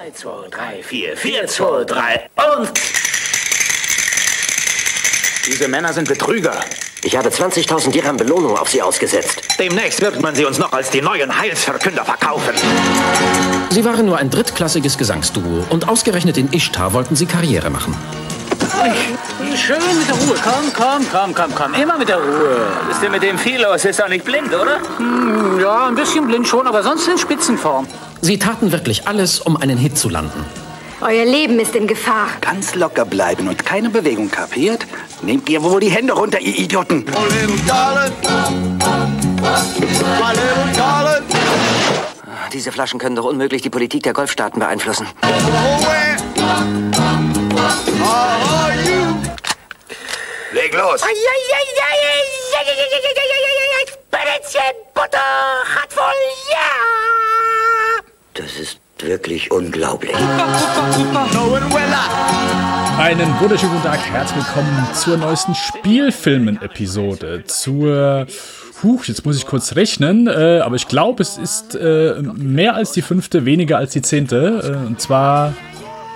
3, 2, 3, 4, 4, 2, 3 und... Diese Männer sind Betrüger. Ich habe 20.000 Dirham Belohnung auf sie ausgesetzt. Demnächst wird man sie uns noch als die neuen Heilsverkünder verkaufen. Sie waren nur ein drittklassiges Gesangsduo und ausgerechnet in Ishtar wollten sie Karriere machen. Schön mit der Ruhe. Komm, komm, komm, komm, komm. Immer mit der Ruhe. Ist denn mit dem viel los? Ist doch nicht blind, oder? Hm, ja, ein bisschen blind schon, aber sonst in Spitzenform. Sie taten wirklich alles, um einen Hit zu landen. Euer Leben ist in Gefahr. Ganz locker bleiben und keine Bewegung, kapiert? Nehmt ihr wohl die Hände runter, ihr Idioten! Diese Flaschen können doch unmöglich die Politik der Golfstaaten beeinflussen. Leg los! Butter, hat voll, ja! Das ist wirklich unglaublich. Einen wunderschönen guten Tag, herzlich willkommen zur neuesten Spielfilmen-Episode. Zur, huch, jetzt muss ich kurz rechnen, äh, aber ich glaube, es ist äh, mehr als die fünfte, weniger als die zehnte. Äh, und zwar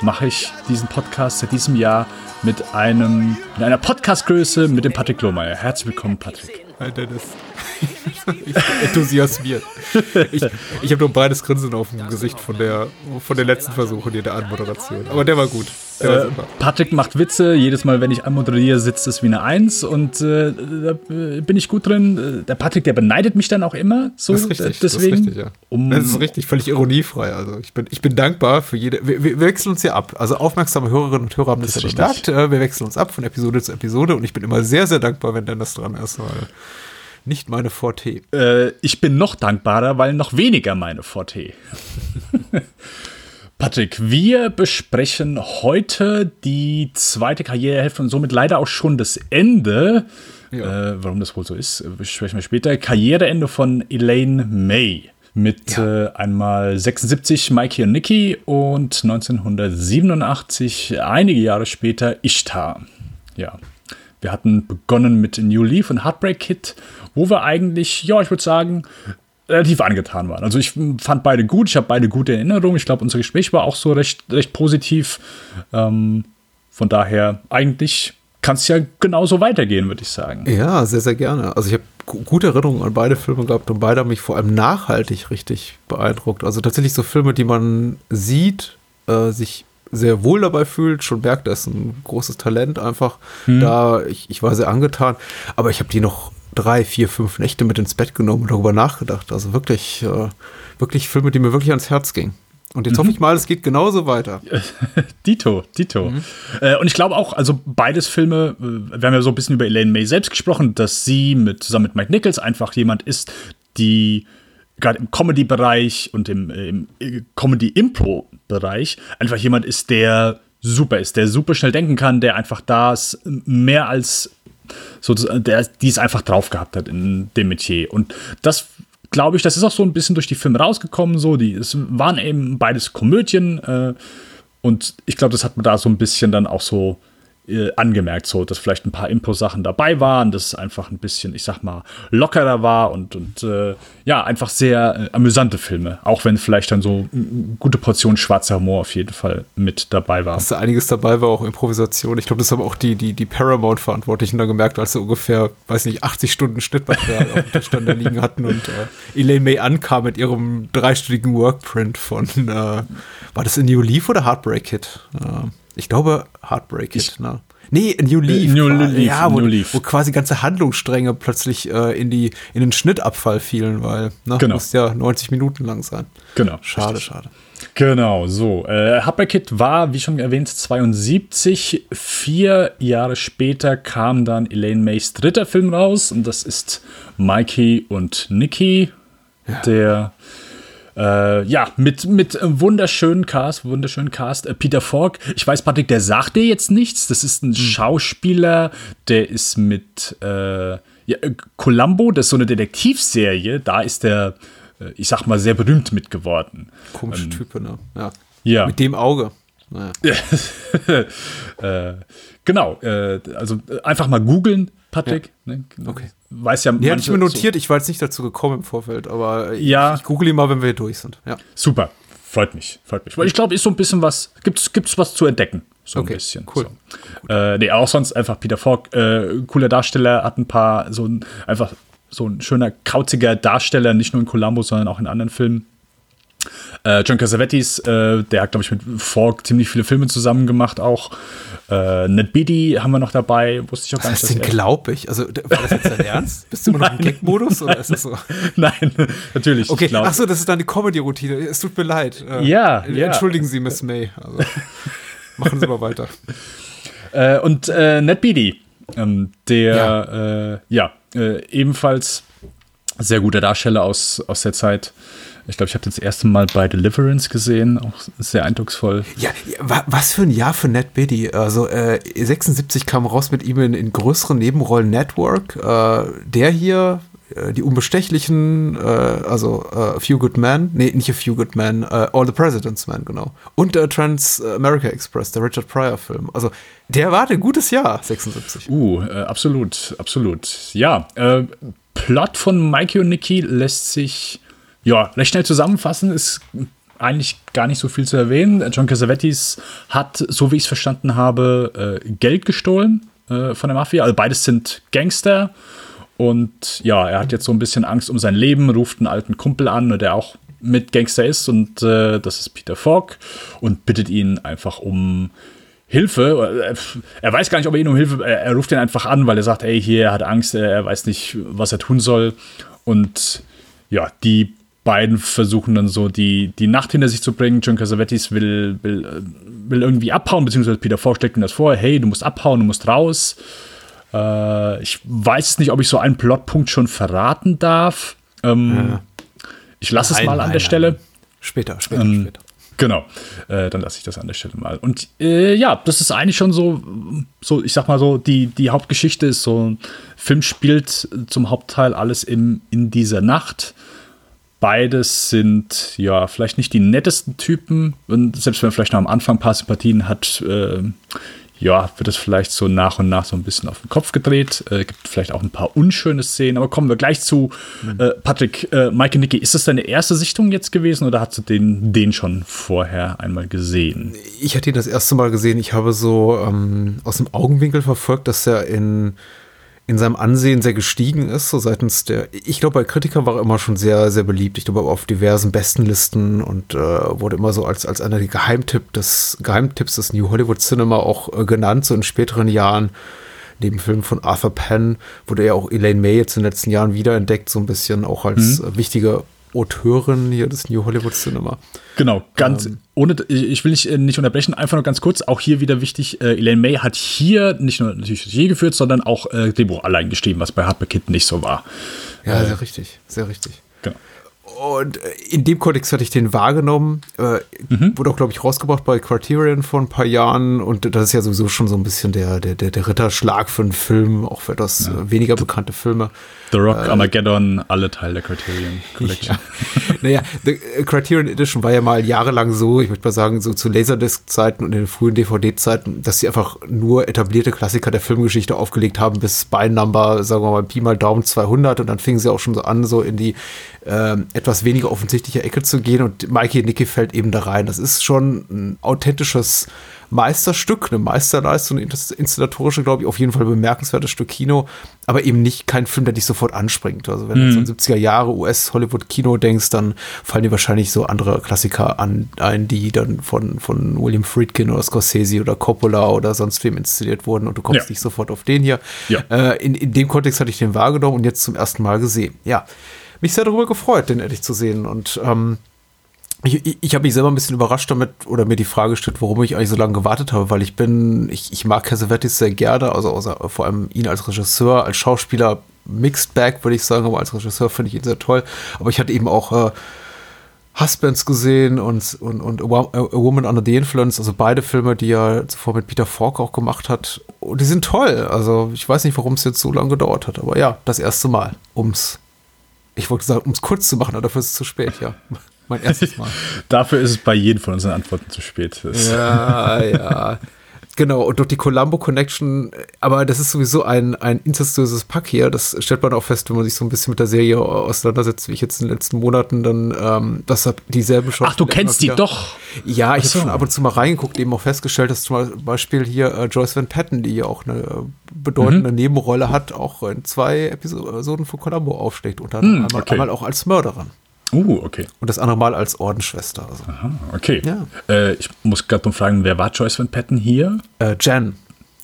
mache ich diesen Podcast seit diesem Jahr mit einem, mit einer Podcastgröße mit dem Patrick Lohmeier. Herzlich willkommen, Patrick. Hi Dennis. Enthusiasmiert. Ich, ich habe nur ein breites Grinsen auf dem Gesicht von der, von der letzten Versuch in der Anmoderation. Aber der war gut. Der war Äh, super. Patrick macht Witze, jedes Mal, wenn ich anmoderiere, sitzt es wie eine Eins und äh, da äh, bin ich gut drin. Äh, Der Patrick, der beneidet mich dann auch immer. So, Das ist richtig. deswegen, das ist richtig, ja. um, das ist richtig, völlig ironiefrei. Also ich bin, ich bin dankbar für jede. Wir, wir wechseln uns ja ab. Also aufmerksame Hörerinnen und Hörer haben das, Das ja bemerkt. Äh, Wir wechseln uns ab von Episode zu Episode und ich bin immer sehr, sehr dankbar, wenn Dennis dran ist, weil nicht meine Forte. äh, ich bin noch dankbarer, weil noch weniger meine Forte. Patrick, wir besprechen heute die zweite Karrierehälfte und somit leider auch schon das Ende. Ja. Äh, warum das wohl so ist, besprechen wir später. Karriereende von Elaine May. Mit äh, einmal 76 Mikey und Nicky und 1987, einige Jahre später, Ishtar. Ja. Wir hatten begonnen mit New Leaf und Heartbreak Kid, wo wir eigentlich, ja, ich würde sagen, relativ angetan waren. Also ich fand beide gut, ich habe beide gute Erinnerungen. Ich glaube, unser Gespräch war auch so recht, recht positiv. Ähm, von daher, eigentlich kann es ja genauso weitergehen, würde ich sagen. Ja, sehr, sehr gerne. Also ich habe gu- gute Erinnerungen an beide Filme gehabt und beide haben mich vor allem nachhaltig richtig beeindruckt. Also tatsächlich so Filme, die man sieht, äh, sich sehr wohl dabei fühlt, schon merkt, da ist ein großes Talent einfach da. Ich, ich war sehr angetan, aber ich habe die noch drei, vier, fünf Nächte mit ins Bett genommen und darüber nachgedacht. Also wirklich, äh, wirklich Filme, die mir wirklich ans Herz gingen. Und jetzt hoffe ich mal, es geht genauso weiter. Dito, Dito. Äh, und ich glaube auch, also beides Filme, äh, wir haben ja so ein bisschen über Elaine May selbst gesprochen, dass sie mit, zusammen mit Mike Nichols einfach jemand ist, die gerade im Comedy-Bereich und im, im äh, Comedy-Impro-Bereich einfach jemand ist, der super ist, der super schnell denken kann, der einfach das mehr als sozusagen, der die es einfach drauf gehabt hat in dem Metier. Und das glaube ich, das ist auch so ein bisschen durch die Filme rausgekommen. So, die es waren eben beides Komödien äh, und ich glaube, das hat man da so ein bisschen dann auch so äh, angemerkt, so, dass vielleicht ein paar Impro-Sachen dabei waren, dass es einfach ein bisschen, ich sag mal, lockerer war und, und äh, ja, einfach sehr äh, amüsante Filme. Auch wenn vielleicht dann so eine gute Portion schwarzer Humor auf jeden Fall mit dabei war. dass da einiges dabei war, auch Improvisation. Ich glaube, das haben auch die, die, die Paramount-Verantwortlichen da gemerkt, als sie ungefähr, weiß nicht, 80 Stunden Schnittmaterial auf dem dann da liegen hatten und äh, Elaine May ankam mit ihrem dreistündigen Workprint von, äh, war das in New Leaf oder Heartbreak Kid? Äh, ich glaube Heartbreak Kid, ne? Nee, New Leaf. New war- Leaf, ja, wo, New Leaf. wo quasi ganze Handlungsstränge plötzlich äh, in, die, in den Schnittabfall fielen, weil, ne, Genau. muss ja 90 Minuten lang sein. Genau. Schade, richtig. schade. Genau, so. Äh, Kid war, wie schon erwähnt, 72. Vier Jahre später kam dann Elaine Mays dritter Film raus und das ist Mikey und Nikki, der äh, ja, mit, mit einem wunderschönen Cast, wunderschönen Cast. Äh, Peter Falk, ich weiß, Patrick, der sagt dir jetzt nichts. Das ist ein Schauspieler, der ist mit äh, ja, äh, Columbo, das ist so eine Detektivserie, da ist der, äh, ich sag mal, sehr berühmt mit geworden. Komische Type, ne? Ja. Ähm, Ja. Mit dem Auge. Naja. äh, genau, äh, also einfach mal googeln, Patrick. Ne? Okay. Weiß ja, Die hatte ich mir notiert, ich war jetzt nicht dazu gekommen im Vorfeld, aber ich, Ja. ich google ihn mal, wenn wir hier durch sind. Ja. Super. freut mich, freut mich. Weil ich glaube, ist so ein bisschen was, gibt's, gibt's was zu entdecken. So Okay, ein bisschen. cool. So. Äh, nee, auch sonst einfach Peter Falk, äh, cooler Darsteller, hat ein paar, so ein, einfach so ein schöner, kauziger Darsteller, nicht nur in Columbo, sondern auch in anderen Filmen. Äh, John Cassavetes, äh, der hat, glaube ich, mit Falk ziemlich viele Filme zusammen gemacht auch. Äh, Ned Beatty haben wir noch dabei, wusste ich auch gar nicht. ist denn dass er- glaub ich? Also, war das jetzt dein Ernst? Bist du immer noch im Gag-Modus oder ist das so? Nein, natürlich. Okay, ach so, das ist deine Comedy-Routine. Es tut mir leid. Äh, Ja, äh, ja. Entschuldigen Sie, Miss May. Also, machen Sie mal weiter. Äh, und äh, Ned Beatty, ähm, der ja, ja ebenfalls sehr guter Darsteller aus, aus der Zeit. Ich glaube, ich habe das erste Mal bei Deliverance gesehen, auch sehr eindrucksvoll. Ja, ja, wa- was für ein Jahr für Ned Beatty. Also äh, 76 kam raus mit ihm in, in größeren Nebenrollen Network. Äh, der hier, äh, die Unbestechlichen, äh, also äh, A Few Good Men, nee, nicht A Few Good Men, äh, All the President's Men, genau. Und äh, Trans-America Express, der Richard Pryor-Film. Also der war ein gutes Jahr, 76. Uh, äh, absolut, absolut. Ja, äh, Plot von Mikey und Nicky lässt sich ja recht schnell zusammenfassen. Ist eigentlich gar nicht so viel zu erwähnen. John Cassavetes hat, so wie ich es verstanden habe, äh, Geld gestohlen äh, von der Mafia. Also beides sind Gangster. Und ja, er hat jetzt so ein bisschen Angst um sein Leben, ruft einen alten Kumpel an, der auch mit Gangster ist. Und äh, das ist Peter Falk. Und bittet ihn einfach um Hilfe. Er weiß gar nicht, ob er ihn um Hilfe. Er, er ruft ihn einfach an, weil er sagt, ey, hier, er hat Angst, er, er weiß nicht, was er tun soll. Und ja, die beiden versuchen dann so die, die Nacht hinter sich zu bringen. John Cassavetes will, will, äh, will irgendwie abhauen, beziehungsweise Peter schlägt ihm das vor, hey, du musst abhauen, du musst raus. Äh, ich weiß nicht, ob ich so einen Plotpunkt schon verraten darf. Ähm, Ich lasse es mal an der. Stelle. Später, später, Ähm, später. Genau, äh, dann lasse ich das an der Stelle mal. Und äh, ja, das ist eigentlich schon so, so, ich sag mal so, die, die Hauptgeschichte ist so, ein Film spielt zum Hauptteil alles im, in dieser Nacht. Beides sind ja vielleicht nicht die nettesten Typen. Und selbst wenn man vielleicht noch am Anfang ein paar Sympathien hat, äh, ja, wird es vielleicht so nach und nach so ein bisschen auf den Kopf gedreht. Äh, gibt vielleicht auch ein paar unschöne Szenen, aber kommen wir gleich zu. Äh, Patrick, äh, Mike Nicky, ist das deine erste Sichtung jetzt gewesen oder hast du den, den schon vorher einmal gesehen? Ich hatte ihn das erste Mal gesehen. Ich habe so ähm, aus dem Augenwinkel verfolgt, dass er in, in seinem Ansehen sehr gestiegen ist, so seitens der. Ich glaube, bei Kritikern war er immer schon sehr, sehr beliebt. Ich glaube, auf diversen Bestenlisten und äh, wurde immer so als, als einer der Geheimtipp des, Geheimtipps des New Hollywood Cinema auch äh, genannt, so in späteren Jahren. Neben Filmen von Arthur Penn wurde er auch Elaine May jetzt in den letzten Jahren wiederentdeckt, so ein bisschen auch als äh, wichtige Autorin hier des New Hollywood Cinema. Genau, ganz Ähm. ohne, ich will nicht, äh, nicht unterbrechen, einfach nur ganz kurz, auch hier wieder wichtig, äh, Elaine May hat hier nicht nur natürlich Regie geführt, sondern auch äh, Drehbuch allein geschrieben, was bei Hardback Kid nicht so war. Ja, sehr richtig, sehr richtig. Und äh, in dem Kontext hatte ich den wahrgenommen. Äh, Wurde auch, glaube ich, rausgebracht bei Criterion vor ein paar Jahren. Und das ist ja sowieso schon so ein bisschen der, der, der, der Ritterschlag für einen Film, auch für etwas äh, weniger bekannte Filme. The Rock, Armageddon, alle Teil der Criterion Collection. Ja. naja, The äh, Criterion Edition war ja mal jahrelang so, ich möchte mal sagen, so zu Laserdisc-Zeiten und in den frühen DVD-Zeiten, dass sie einfach nur etablierte Klassiker der Filmgeschichte aufgelegt haben, bis Spy Number, sagen wir mal, Pi mal Daumen 200 und dann fingen sie auch schon so an, so in die ähm, etwas weniger offensichtliche Ecke zu gehen und Mikey Nicky fällt eben da rein. Das ist schon ein authentisches Meisterstück, eine Meisterleistung, eine inszenatorische, glaube ich, auf jeden Fall bemerkenswertes Stück Kino, aber eben nicht kein Film, der dich sofort anspringt. Also wenn du so an 70er Jahre US-Hollywood-Kino denkst, dann fallen dir wahrscheinlich so andere Klassiker an, ein, die dann von, von William Friedkin oder Scorsese oder Coppola oder sonst wem inszeniert wurden und du kommst Ja. nicht sofort auf den hier. Ja. Äh, in, in dem Kontext hatte ich den wahrgenommen und jetzt zum ersten Mal gesehen. Ja, mich sehr darüber gefreut, den ehrlich zu sehen und ähm, ich, ich, habe mich selber ein bisschen überrascht damit oder mir die Frage gestellt, warum ich eigentlich so lange gewartet habe, weil ich bin, ich, ich mag Cassavetes sehr gerne, also außer, vor allem ihn als Regisseur, als Schauspieler, Mixed Bag, würde ich sagen, aber als Regisseur finde ich ihn sehr toll. Aber ich hatte eben auch äh, Husbands gesehen und, und, und A Wo- A Woman Under the Influence, also beide Filme, die er zuvor mit Peter Falk auch gemacht hat. Und die sind toll. Also ich weiß nicht, warum es jetzt so lange gedauert hat, aber ja, das erste Mal, ums, ich wollte sagen, ums kurz zu machen, aber dafür ist es zu spät, ja. Mein erstes Mal. Dafür ist es bei jedem von unseren Antworten zu spät. Ja, ja. Genau, und durch die Columbo Connection, aber das ist sowieso ein, ein incestuöses Pack hier. Das stellt man auch fest, wenn man sich so ein bisschen mit der Serie auseinandersetzt, wie ich jetzt in den letzten Monaten dann, ähm, das hat dieselben Schauspieler. Ach, du kennst die doch. Ja, ich so. habe schon ab und zu mal reingeguckt, eben auch festgestellt, dass zum Beispiel hier äh, Joyce Van Patten, die ja auch eine äh, bedeutende mhm. Nebenrolle hat, auch in zwei Episoden von Columbo aufsteckt. Unter mhm, einmal, okay. einmal auch als Mörderin. Uh, okay. Und das andere Mal als Ordensschwester. Also. Aha, okay. Ja. Äh, ich muss gerade noch fragen, wer war Joyce Van Patten hier? Äh, Jen.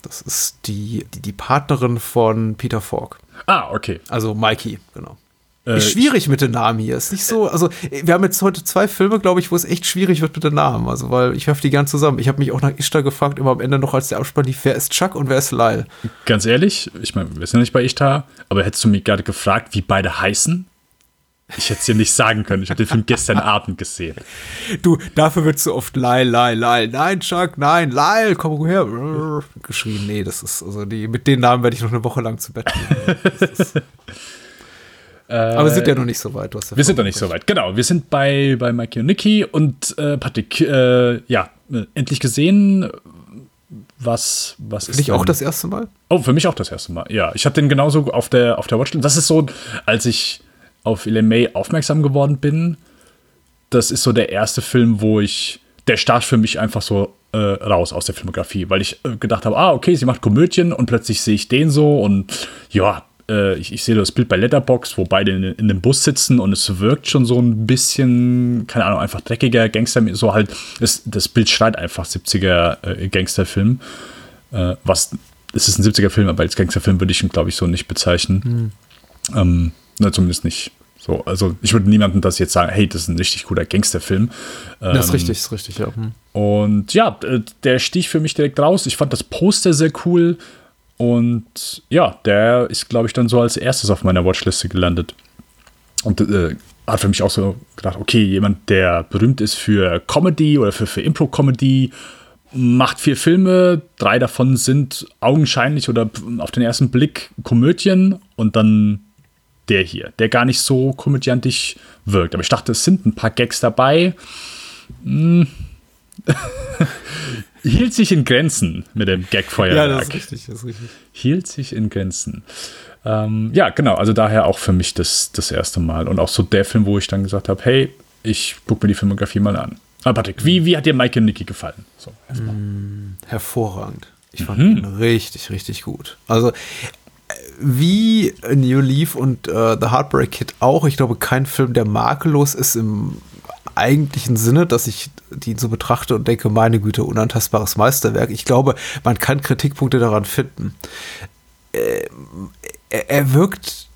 Das ist die, die, die, Partnerin von Peter Falk. Ah, okay. Also Mikey, genau. Äh, ist schwierig mit den Namen hier. Ist nicht so, also wir haben jetzt heute zwei Filme, glaube ich, wo es echt schwierig wird mit den Namen. Also, weil ich werfe die gern zusammen. Ich habe mich auch nach Ishtar gefragt, immer am Ende noch, als der Abspann lief, wer ist Chuck und wer ist Lyle? Ganz ehrlich, ich meine, wir sind ja nicht bei Ishtar, aber hättest du mich gerade gefragt, wie beide heißen? Ich hätte es dir nicht sagen können. Ich habe den Film gestern Abend gesehen. Du, dafür wird so oft Lyle, Lyle, Lyle. Nein, Chuck, nein, Lyle, komm her. Geschrien. Nee, das ist, also die, mit den Namen werde ich noch eine Woche lang zu Bett gehen. Aber wir sind ja noch nicht so weit. wir sind noch nicht so weit, genau. Wir sind bei, bei Mikey und Nicky und äh, Patrick, äh, ja, äh, endlich gesehen. Was, was ist Für dich auch das erste Mal? Oh, für mich auch das erste Mal, ja. Ich hatte den genauso auf der, auf der Watchlist. Das ist so, als ich auf Elaine May aufmerksam geworden bin, das ist so der erste Film, wo ich, der Start für mich einfach so äh, raus aus der Filmografie, weil ich äh, gedacht habe, ah, okay, sie macht Komödien und plötzlich sehe ich den so und ja, äh, ich, ich, sehe das Bild bei Letterbox, wo beide in, in dem Bus sitzen und es wirkt schon so ein bisschen, keine Ahnung, einfach dreckiger Gangster, so halt, es, das Bild schreit einfach 70er äh, Gangsterfilm, äh, was, es ist ein 70er Film, aber als Gangsterfilm würde ich ihn, glaube ich, so nicht bezeichnen. Mhm. Ähm, na, zumindest nicht. So, also ich würde niemandem das jetzt sagen, hey, das ist ein richtig guter Gangsterfilm. Ähm, das ist richtig, das ist richtig, ja. Hm. Und ja, der stich für mich direkt raus. Ich fand das Poster sehr cool. Und ja, der ist, glaube ich, dann so als erstes auf meiner Watchliste gelandet. Und äh, hat für mich auch so gedacht, okay, jemand, der berühmt ist für Comedy oder für, für Impro-Comedy, macht vier Filme, drei davon sind augenscheinlich oder auf den ersten Blick Komödien und dann der hier, der gar nicht so komödiantisch wirkt. Aber ich dachte, es sind ein paar Gags dabei. Hm. Hielt sich in Grenzen mit dem Gagfeuerwerk. Ja, das ist richtig, das ist richtig. Hielt sich in Grenzen. Ähm, ja, genau, also daher auch für mich das, das erste Mal. Und auch so der Film, wo ich dann gesagt habe, hey, ich gucke mir die Filmografie mal an. Aber Patrick, wie, wie hat dir Mike und Nicky gefallen? So, mm, hervorragend. Ich fand mhm. ihn richtig, richtig gut. Also wie New Leaf und äh, The Heartbreak Kid auch. Ich glaube, kein Film, der makellos ist im eigentlichen Sinne, dass ich die so betrachte und denke, meine Güte, unantastbares Meisterwerk. Ich glaube, man kann Kritikpunkte daran finden. Äh, er, er wirkt,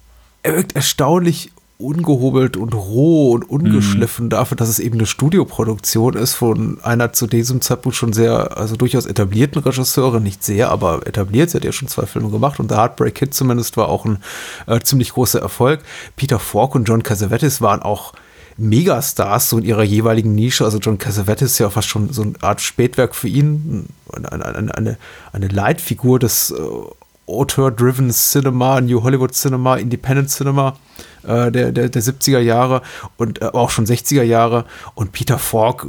er wirkt erstaunlich ungehobelt und roh und ungeschliffen mhm. dafür, dass es eben eine Studioproduktion ist von einer zu diesem Zeitpunkt schon sehr, also durchaus etablierten Regisseurin, nicht sehr, aber etabliert. Sie hat ja schon zwei Filme gemacht und The Heartbreak Kid zumindest war auch ein äh, ziemlich großer Erfolg. Peter Falk und John Cassavetes waren auch Megastars so in ihrer jeweiligen Nische. Also John Cassavetes ist ja fast schon so eine Art Spätwerk für ihn, eine, eine, eine, eine Leitfigur des Auteur-driven Cinema, New Hollywood Cinema, Independent Cinema äh, der, der, der 70er Jahre und äh, auch schon 60er Jahre. Und Peter Falk,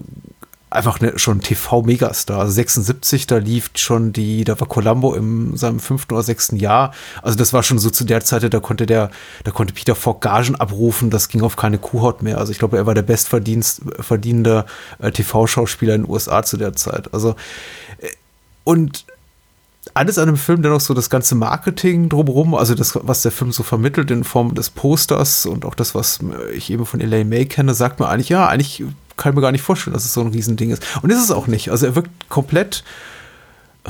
einfach ne, schon TV-Megastar. Also 76, da lief schon die, da war Columbo in seinem fünften oder sechsten Jahr. Also das war schon so zu der Zeit, da konnte der, da konnte Peter Falk Gagen abrufen, das ging auf keine Kuhhaut mehr. Also ich glaube, er war der bestverdienende äh, TV-Schauspieler in den USA zu der Zeit. Also äh, und alles an dem Film dennoch so das ganze Marketing drumherum, also das, was der Film so vermittelt in Form des Posters und auch das, was ich eben von Elaine May kenne, sagt mir eigentlich, ja, eigentlich kann ich mir gar nicht vorstellen, dass es so ein Riesending ist. Und ist es auch nicht. Also er wirkt komplett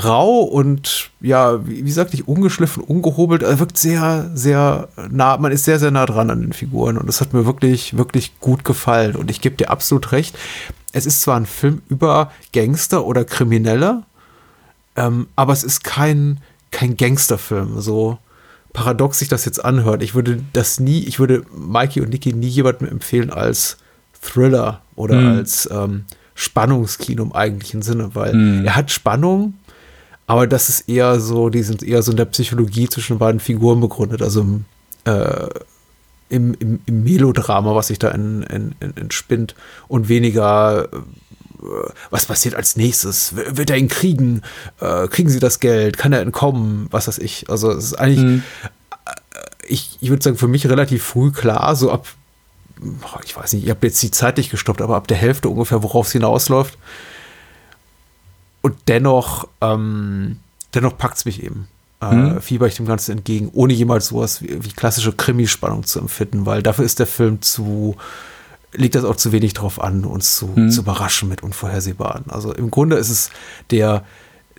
rau und ja, wie, wie sagte ich, ungeschliffen, ungehobelt. Er wirkt sehr, sehr nah, man ist sehr, sehr nah dran an den Figuren und das hat mir wirklich, wirklich gut gefallen. Und ich gebe dir absolut recht. Es ist zwar ein Film über Gangster oder Kriminelle, ähm, aber es ist kein, kein Gangsterfilm, so paradox sich das jetzt anhört. Ich würde das nie, ich würde Mikey und Nicky nie jemandem empfehlen als Thriller oder mhm. als ähm, Spannungskino im eigentlichen Sinne, weil mhm. er hat Spannung, aber das ist eher so, die sind eher so in der Psychologie zwischen beiden Figuren begründet, also im, äh, im, im, im Melodrama, was sich da entspinnt und weniger äh, was passiert als nächstes? Wird er ihn kriegen? Äh, kriegen sie das Geld? Kann er entkommen? Was weiß ich. Also es ist eigentlich, äh, ich, ich würde sagen, für mich relativ früh klar, so ab, ich weiß nicht, ich habe jetzt die Zeit nicht gestoppt, aber ab der Hälfte ungefähr, worauf es hinausläuft. Und dennoch, ähm, dennoch packt es mich eben. Äh, Fieber ich dem Ganzen entgegen, ohne jemals sowas wie, wie klassische Krimispannung zu empfinden, weil dafür ist der Film zu, legt das auch zu wenig drauf an, uns zu, zu überraschen mit Unvorhersehbaren. Also im Grunde ist es der,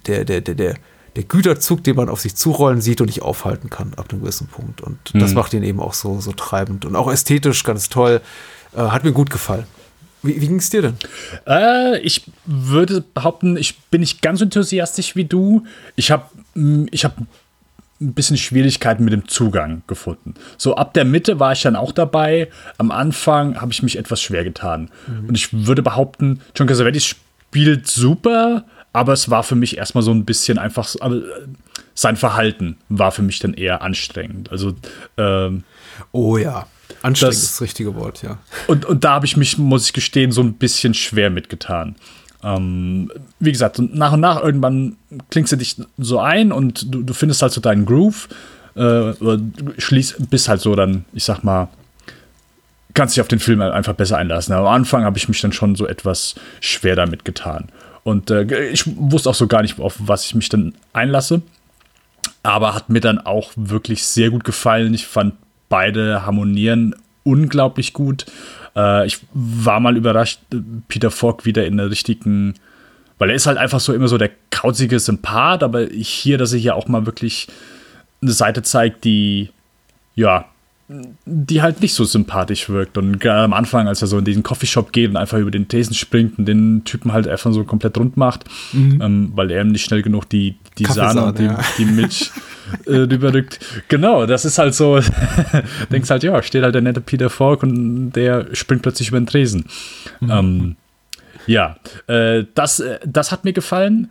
der, der, der, der, der Güterzug, den man auf sich zurollen sieht und nicht aufhalten kann ab einem gewissen Punkt. Und das macht ihn eben auch so, so treibend und auch ästhetisch ganz toll. Äh, hat mir gut gefallen. Wie, wie ging es dir denn? Äh, ich würde behaupten, ich bin nicht ganz so enthusiastisch wie du. Ich habe ich hab ein bisschen Schwierigkeiten mit dem Zugang gefunden. So ab der Mitte war ich dann auch dabei. Am Anfang habe ich mich etwas schwer getan. Und ich würde behaupten, John Cassavetes spielt super, aber es war für mich erstmal so ein bisschen einfach, so- aber, äh, sein Verhalten war für mich dann eher anstrengend. Also ähm, Oh ja. Anstrengend Das- ist das richtige Wort, ja. und, und da habe ich mich, muss ich gestehen, so ein bisschen schwer mitgetan. Ähm, wie gesagt, nach und nach irgendwann klingst du dich so ein und du, du findest halt so deinen Groove. Äh, schließt, bist halt so dann, ich sag mal, kannst dich auf den Film halt einfach besser einlassen. Am Anfang habe ich mich dann schon so etwas schwer damit getan. Und äh, ich wusste auch so gar nicht, auf was ich mich dann einlasse. Aber hat mir dann auch wirklich sehr gut gefallen. Ich fand beide harmonieren unglaublich gut. Äh, ich war mal überrascht, äh, Peter Falk wieder in der richtigen, weil er ist halt einfach so immer so der kauzige Sympath, aber hier, dass er hier auch mal wirklich eine Seite zeigt, die, ja, die halt nicht so sympathisch wirkt. Und gerade am Anfang, als er so in diesen Coffeeshop geht und einfach über den Thesen springt und den Typen halt einfach so komplett rund macht, ähm, weil er ihm nicht schnell genug die, die Sahne und die, ja. die Milch äh, rüberrückt. Genau, das ist halt so, denkst halt, ja, steht halt der nette Peter Falk und der springt plötzlich über den Tresen. Ähm, ja, äh, das, äh, das hat mir gefallen.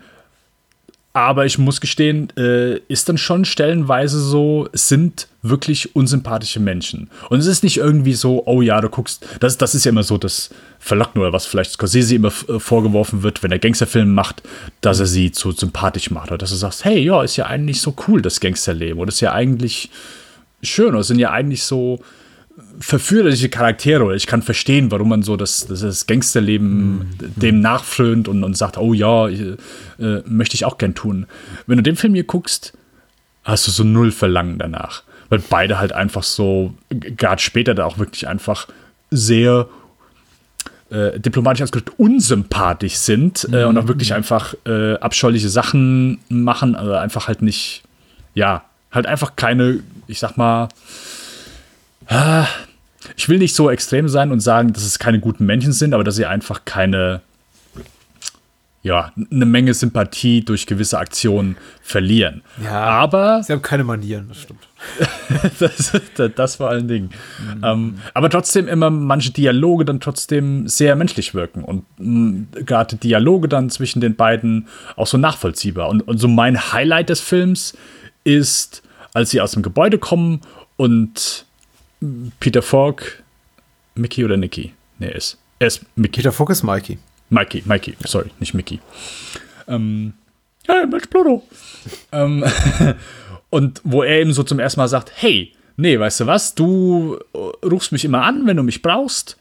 Aber ich muss gestehen, äh, ist dann schon stellenweise so, es sind wirklich unsympathische Menschen. Und es ist nicht irgendwie so, oh ja, du guckst, das, das ist ja immer so das Verlocken oder was vielleicht Scorsese immer äh, vorgeworfen wird, wenn er Gangsterfilme macht, dass er sie zu sympathisch macht. Oder dass du sagst, hey, ja, ist ja eigentlich so cool, das Gangsterleben. Oder ist ja eigentlich schön. Oder sind ja eigentlich so verführerische Charaktere. Oder ich kann verstehen, warum man so das, das, das Gangsterleben dem nachfrönt und, und sagt, oh ja, ich, äh, möchte ich auch gern tun. Wenn du den Film hier guckst, hast du so null Verlangen danach. Weil beide halt einfach so, gerade später da auch wirklich einfach sehr äh, diplomatisch ausgedrückt unsympathisch sind äh, und auch wirklich einfach äh, abscheuliche Sachen machen, also einfach halt nicht, ja, halt einfach keine, ich sag mal, ich will nicht so extrem sein und sagen, dass es keine guten Menschen sind, aber dass sie einfach keine, ja, eine Menge Sympathie durch gewisse Aktionen verlieren. Ja. Aber Sie haben keine Manieren, das stimmt. das, das, das vor allen Dingen. Ähm, aber trotzdem immer manche Dialoge dann trotzdem sehr menschlich wirken und mh, gerade Dialoge dann zwischen den beiden auch so nachvollziehbar. Und, und so mein Highlight des Films ist, als sie aus dem Gebäude kommen und Peter Falk, Mickey oder Nicky? Nee, er ist, er ist Mickey. Peter Falk ist Mikey. Mikey, Mikey, sorry, nicht Mickey. Ähm, hey, Mensch, Pluto. ähm, und wo er eben so zum ersten Mal sagt, hey, nee, weißt du was, du rufst mich immer an, wenn du mich brauchst,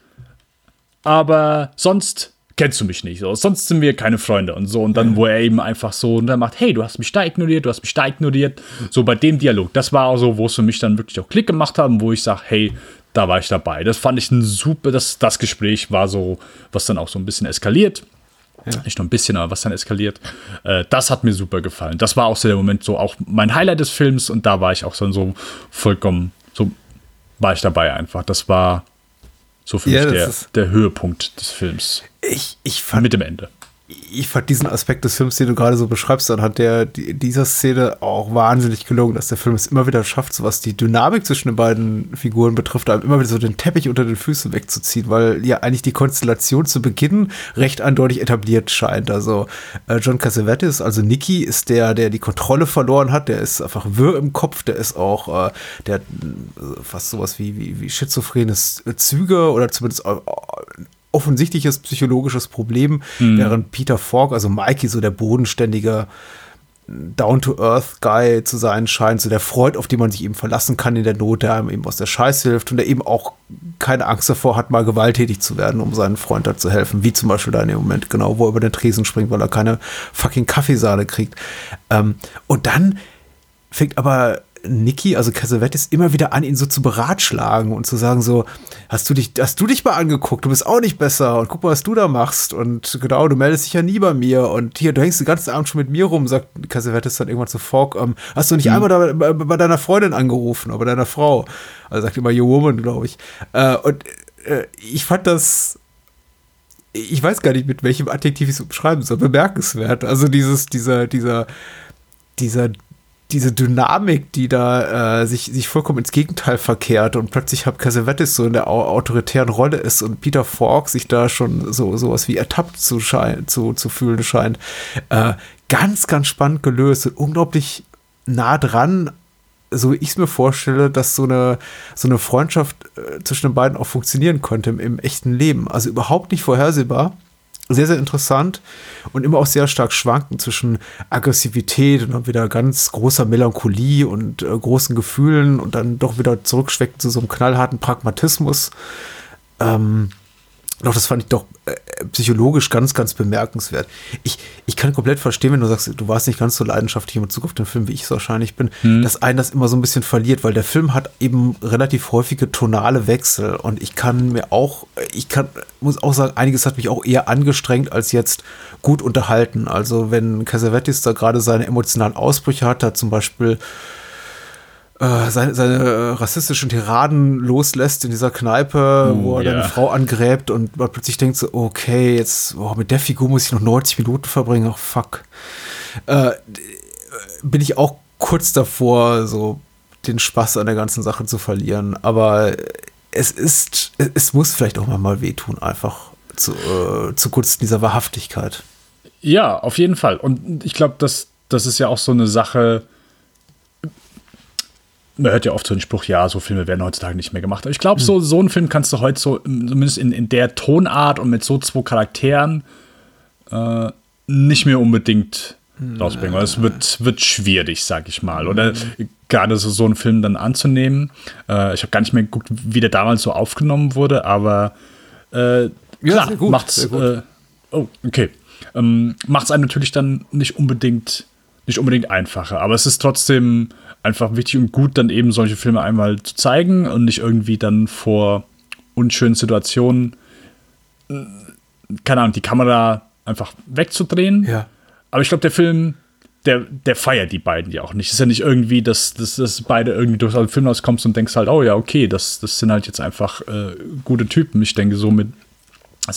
aber sonst kennst du mich nicht, so. sonst sind wir keine Freunde und so. Und dann, wo er eben einfach so, und dann macht, hey, du hast mich da ignoriert, du hast mich da ignoriert. So bei dem Dialog, das war auch so, wo es für mich dann wirklich auch Klick gemacht haben, wo ich sage, hey, da war ich dabei. Das fand ich ein super, das, das Gespräch war so, was dann auch so ein bisschen eskaliert. Nicht nur ein bisschen, aber was dann eskaliert. Äh, das hat mir super gefallen. Das war auch so der Moment, so auch mein Highlight des Films und da war ich auch so vollkommen, so war ich dabei einfach. Das war so für Ja, mich der, der Höhepunkt des Films. Ich, ich fand Mit dem Ende. Ich fand diesen Aspekt des Films, den du gerade so beschreibst, anhand der die- dieser Szene auch wahnsinnig gelungen, dass der Film es immer wieder schafft, so was die Dynamik zwischen den beiden Figuren betrifft, einem immer wieder so den Teppich unter den Füßen wegzuziehen, weil ja eigentlich die Konstellation zu Beginn recht eindeutig etabliert scheint. Also äh, John Cassavetes, also Nicky, ist der, der die Kontrolle verloren hat, der ist einfach wirr im Kopf, der ist auch, äh, der hat äh, fast sowas wie, wie, wie schizophrenes Züge oder zumindest äh, offensichtliches psychologisches Problem, während Peter Falk, also Mikey, so der bodenständige Down-to-Earth-Guy zu sein scheint, so der Freund, auf den man sich eben verlassen kann in der Not, der einem eben aus der Scheiße hilft und der eben auch keine Angst davor hat, mal gewalttätig zu werden, um seinen Freund da zu helfen, wie zum Beispiel da in dem Moment, genau, wo er über den Tresen springt, weil er keine fucking Kaffeesahne kriegt. Ähm, und dann fängt aber Niki, also Cassavetes, immer wieder an, ihn so zu beratschlagen und zu sagen so, hast du dich, hast du dich mal angeguckt, du bist auch nicht besser und guck mal, was du da machst und genau, du meldest dich ja nie bei mir und hier, du hängst den ganzen Abend schon mit mir rum, sagt Cassavetes dann irgendwann zu Falk, ähm, hast du nicht einmal da, bei, bei, deiner Freundin angerufen oder bei deiner Frau? Also sagt immer Your Woman, glaube ich. Äh, und äh, ich fand das ich weiß gar nicht, mit welchem Adjektiv ich es beschreiben soll, bemerkenswert. Also dieses, dieser, dieser, dieser diese Dynamik, die da äh, sich, sich vollkommen ins Gegenteil verkehrt und plötzlich hat Cassavetes so in der autoritären Rolle ist und Peter Falk sich da schon so sowas wie ertappt zu, zu, zu fühlen scheint. Äh, ganz, ganz spannend gelöst und unglaublich nah dran, so wie ich es mir vorstelle, dass so eine, so eine Freundschaft äh, zwischen den beiden auch funktionieren könnte im, im echten Leben. Also überhaupt nicht vorhersehbar sehr, sehr interessant und immer auch sehr stark schwanken zwischen Aggressivität und dann wieder ganz großer Melancholie und äh, großen Gefühlen und dann doch wieder zurückschwecken zu so einem knallharten Pragmatismus. Ähm, doch, das fand ich doch äh, psychologisch ganz, ganz bemerkenswert. Ich, ich kann komplett verstehen, wenn du sagst, du warst nicht ganz so leidenschaftlich in Bezug auf den Film, wie ich es wahrscheinlich bin, hm. dass einen das immer so ein bisschen verliert, weil der Film hat eben relativ häufige tonale Wechsel und ich kann mir auch, ich kann, muss auch sagen, einiges hat mich auch eher angestrengt als jetzt gut unterhalten. Also wenn Casavetes da gerade seine emotionalen Ausbrüche hat, hat zum Beispiel äh, seine, seine äh, rassistischen Tiraden loslässt in dieser Kneipe, uh, wo er dann eine Frau angräbt und man plötzlich denkt so, okay, jetzt oh, mit der Figur muss ich noch 90 Minuten verbringen, ach fuck. Äh, bin ich auch kurz davor, so den Spaß an der ganzen Sache zu verlieren. Aber es ist, es muss vielleicht auch mal wehtun, einfach zu, äh, zugunsten dieser Wahrhaftigkeit. Ja, auf jeden Fall. Und ich glaube, das, das ist ja auch so eine Sache, man hört ja oft so den Spruch, ja, so Filme werden heutzutage nicht mehr gemacht. Aber ich glaube, so, so einen Film kannst du heute so, zumindest in, in der Tonart und mit so zwei Charakteren, äh, nicht mehr unbedingt rausbringen. Weil es wird, wird schwierig, sag ich mal. Oder gerade so, so einen Film dann anzunehmen. Äh, ich habe gar nicht mehr geguckt, wie der damals so aufgenommen wurde, aber äh, klar, ja, gut, macht's. Äh, oh, okay. Ähm, macht es einem natürlich dann nicht unbedingt, nicht unbedingt einfacher. Aber es ist trotzdem einfach wichtig und gut, dann eben solche Filme einmal zu zeigen und nicht irgendwie dann vor unschönen Situationen, keine Ahnung, die Kamera einfach wegzudrehen. Ja. Aber ich glaube, der Film, der, der feiert die beiden ja auch nicht. Es ist ja nicht irgendwie, dass, dass, dass beide irgendwie durch den Film rauskommst und denkst halt, oh ja, okay, das, das sind halt jetzt einfach äh, gute Typen. Ich denke, so mit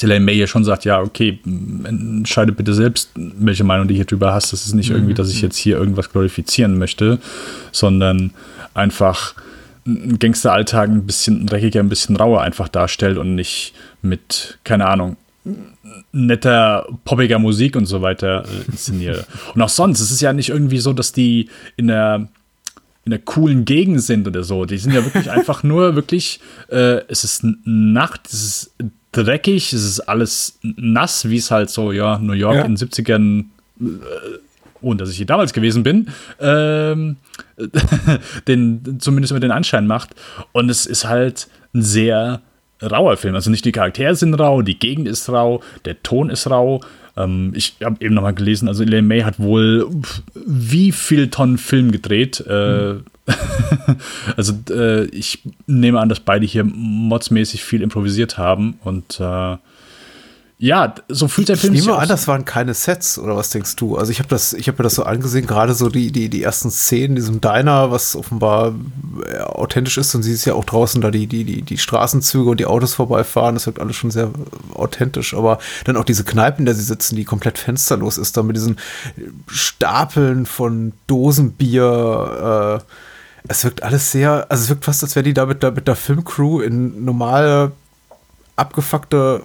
Elaine May ja schon sagt, ja, okay, entscheide bitte selbst, welche Meinung du hier drüber hast. Das ist nicht irgendwie, dass ich mhm. jetzt hier irgendwas glorifizieren möchte, sondern einfach ein Gangsteralltag ein bisschen dreckiger, ein bisschen rauer einfach darstellt und nicht mit, keine Ahnung, netter, poppiger Musik und so weiter äh, inszeniere. und auch sonst, es ist ja nicht irgendwie so, dass die in der in der coolen Gegend sind oder so. Die sind ja wirklich einfach nur wirklich, äh, es ist Nacht, es ist dreckig, es ist alles nass, wie es halt so, ja, New York ja. in den 70ern, äh, ohne dass ich hier damals gewesen bin, ähm, den, zumindest mit den Anschein macht. Und es ist halt ein sehr rauer Film. Also nicht die Charaktere sind rau, die Gegend ist rau, der Ton ist rau. Ähm, ich habe eben noch mal gelesen, also Elaine May hat wohl wie viel Tonnen Film gedreht. Äh, mhm. also äh, ich nehme an, dass beide hier modsmäßig viel improvisiert haben und äh, ja, so fühlt der Film sich. Ich nehme an, das waren keine Sets, oder was denkst du? Also ich habe das, ich habe mir das so angesehen, gerade so die, die, die ersten Szenen in diesem Diner, was offenbar ja, authentisch ist und sie ist ja auch draußen da die, die, die, die Straßenzüge und die Autos vorbeifahren, das wirkt alles schon sehr authentisch, aber dann auch diese Kneipen, in der sie sitzen, die komplett fensterlos ist, da mit diesen Stapeln von Dosenbier, äh, es wirkt alles sehr, also es wirkt fast, als wäre die da mit der, mit der Filmcrew in normale, abgefuckte